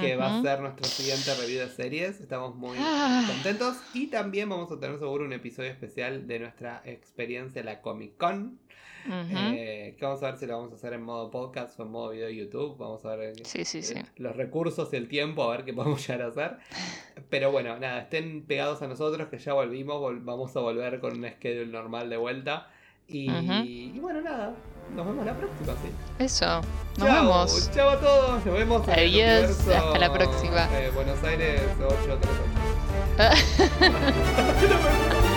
A: que va a ser nuestro siguiente review de series. Estamos muy
B: Ah.
A: contentos y también vamos a tener seguro un episodio especial de nuestra experiencia en la Comic Con. Eh, que vamos a ver si lo vamos a hacer en modo podcast o en modo video de YouTube. Vamos a ver eh,
B: Sí, sí, sí.
A: eh, los recursos y el tiempo, a ver qué podemos llegar a hacer. Pero bueno, nada, estén pegados a nosotros que ya volvimos, vol- vamos a volver con un schedule normal de vuelta. Y bueno, nada, nos vemos la próxima, sí.
B: Eso. Nos vemos.
A: Chao a todos, nos vemos en
B: Adiós, hasta la próxima.
A: eh, Buenos Aires 838.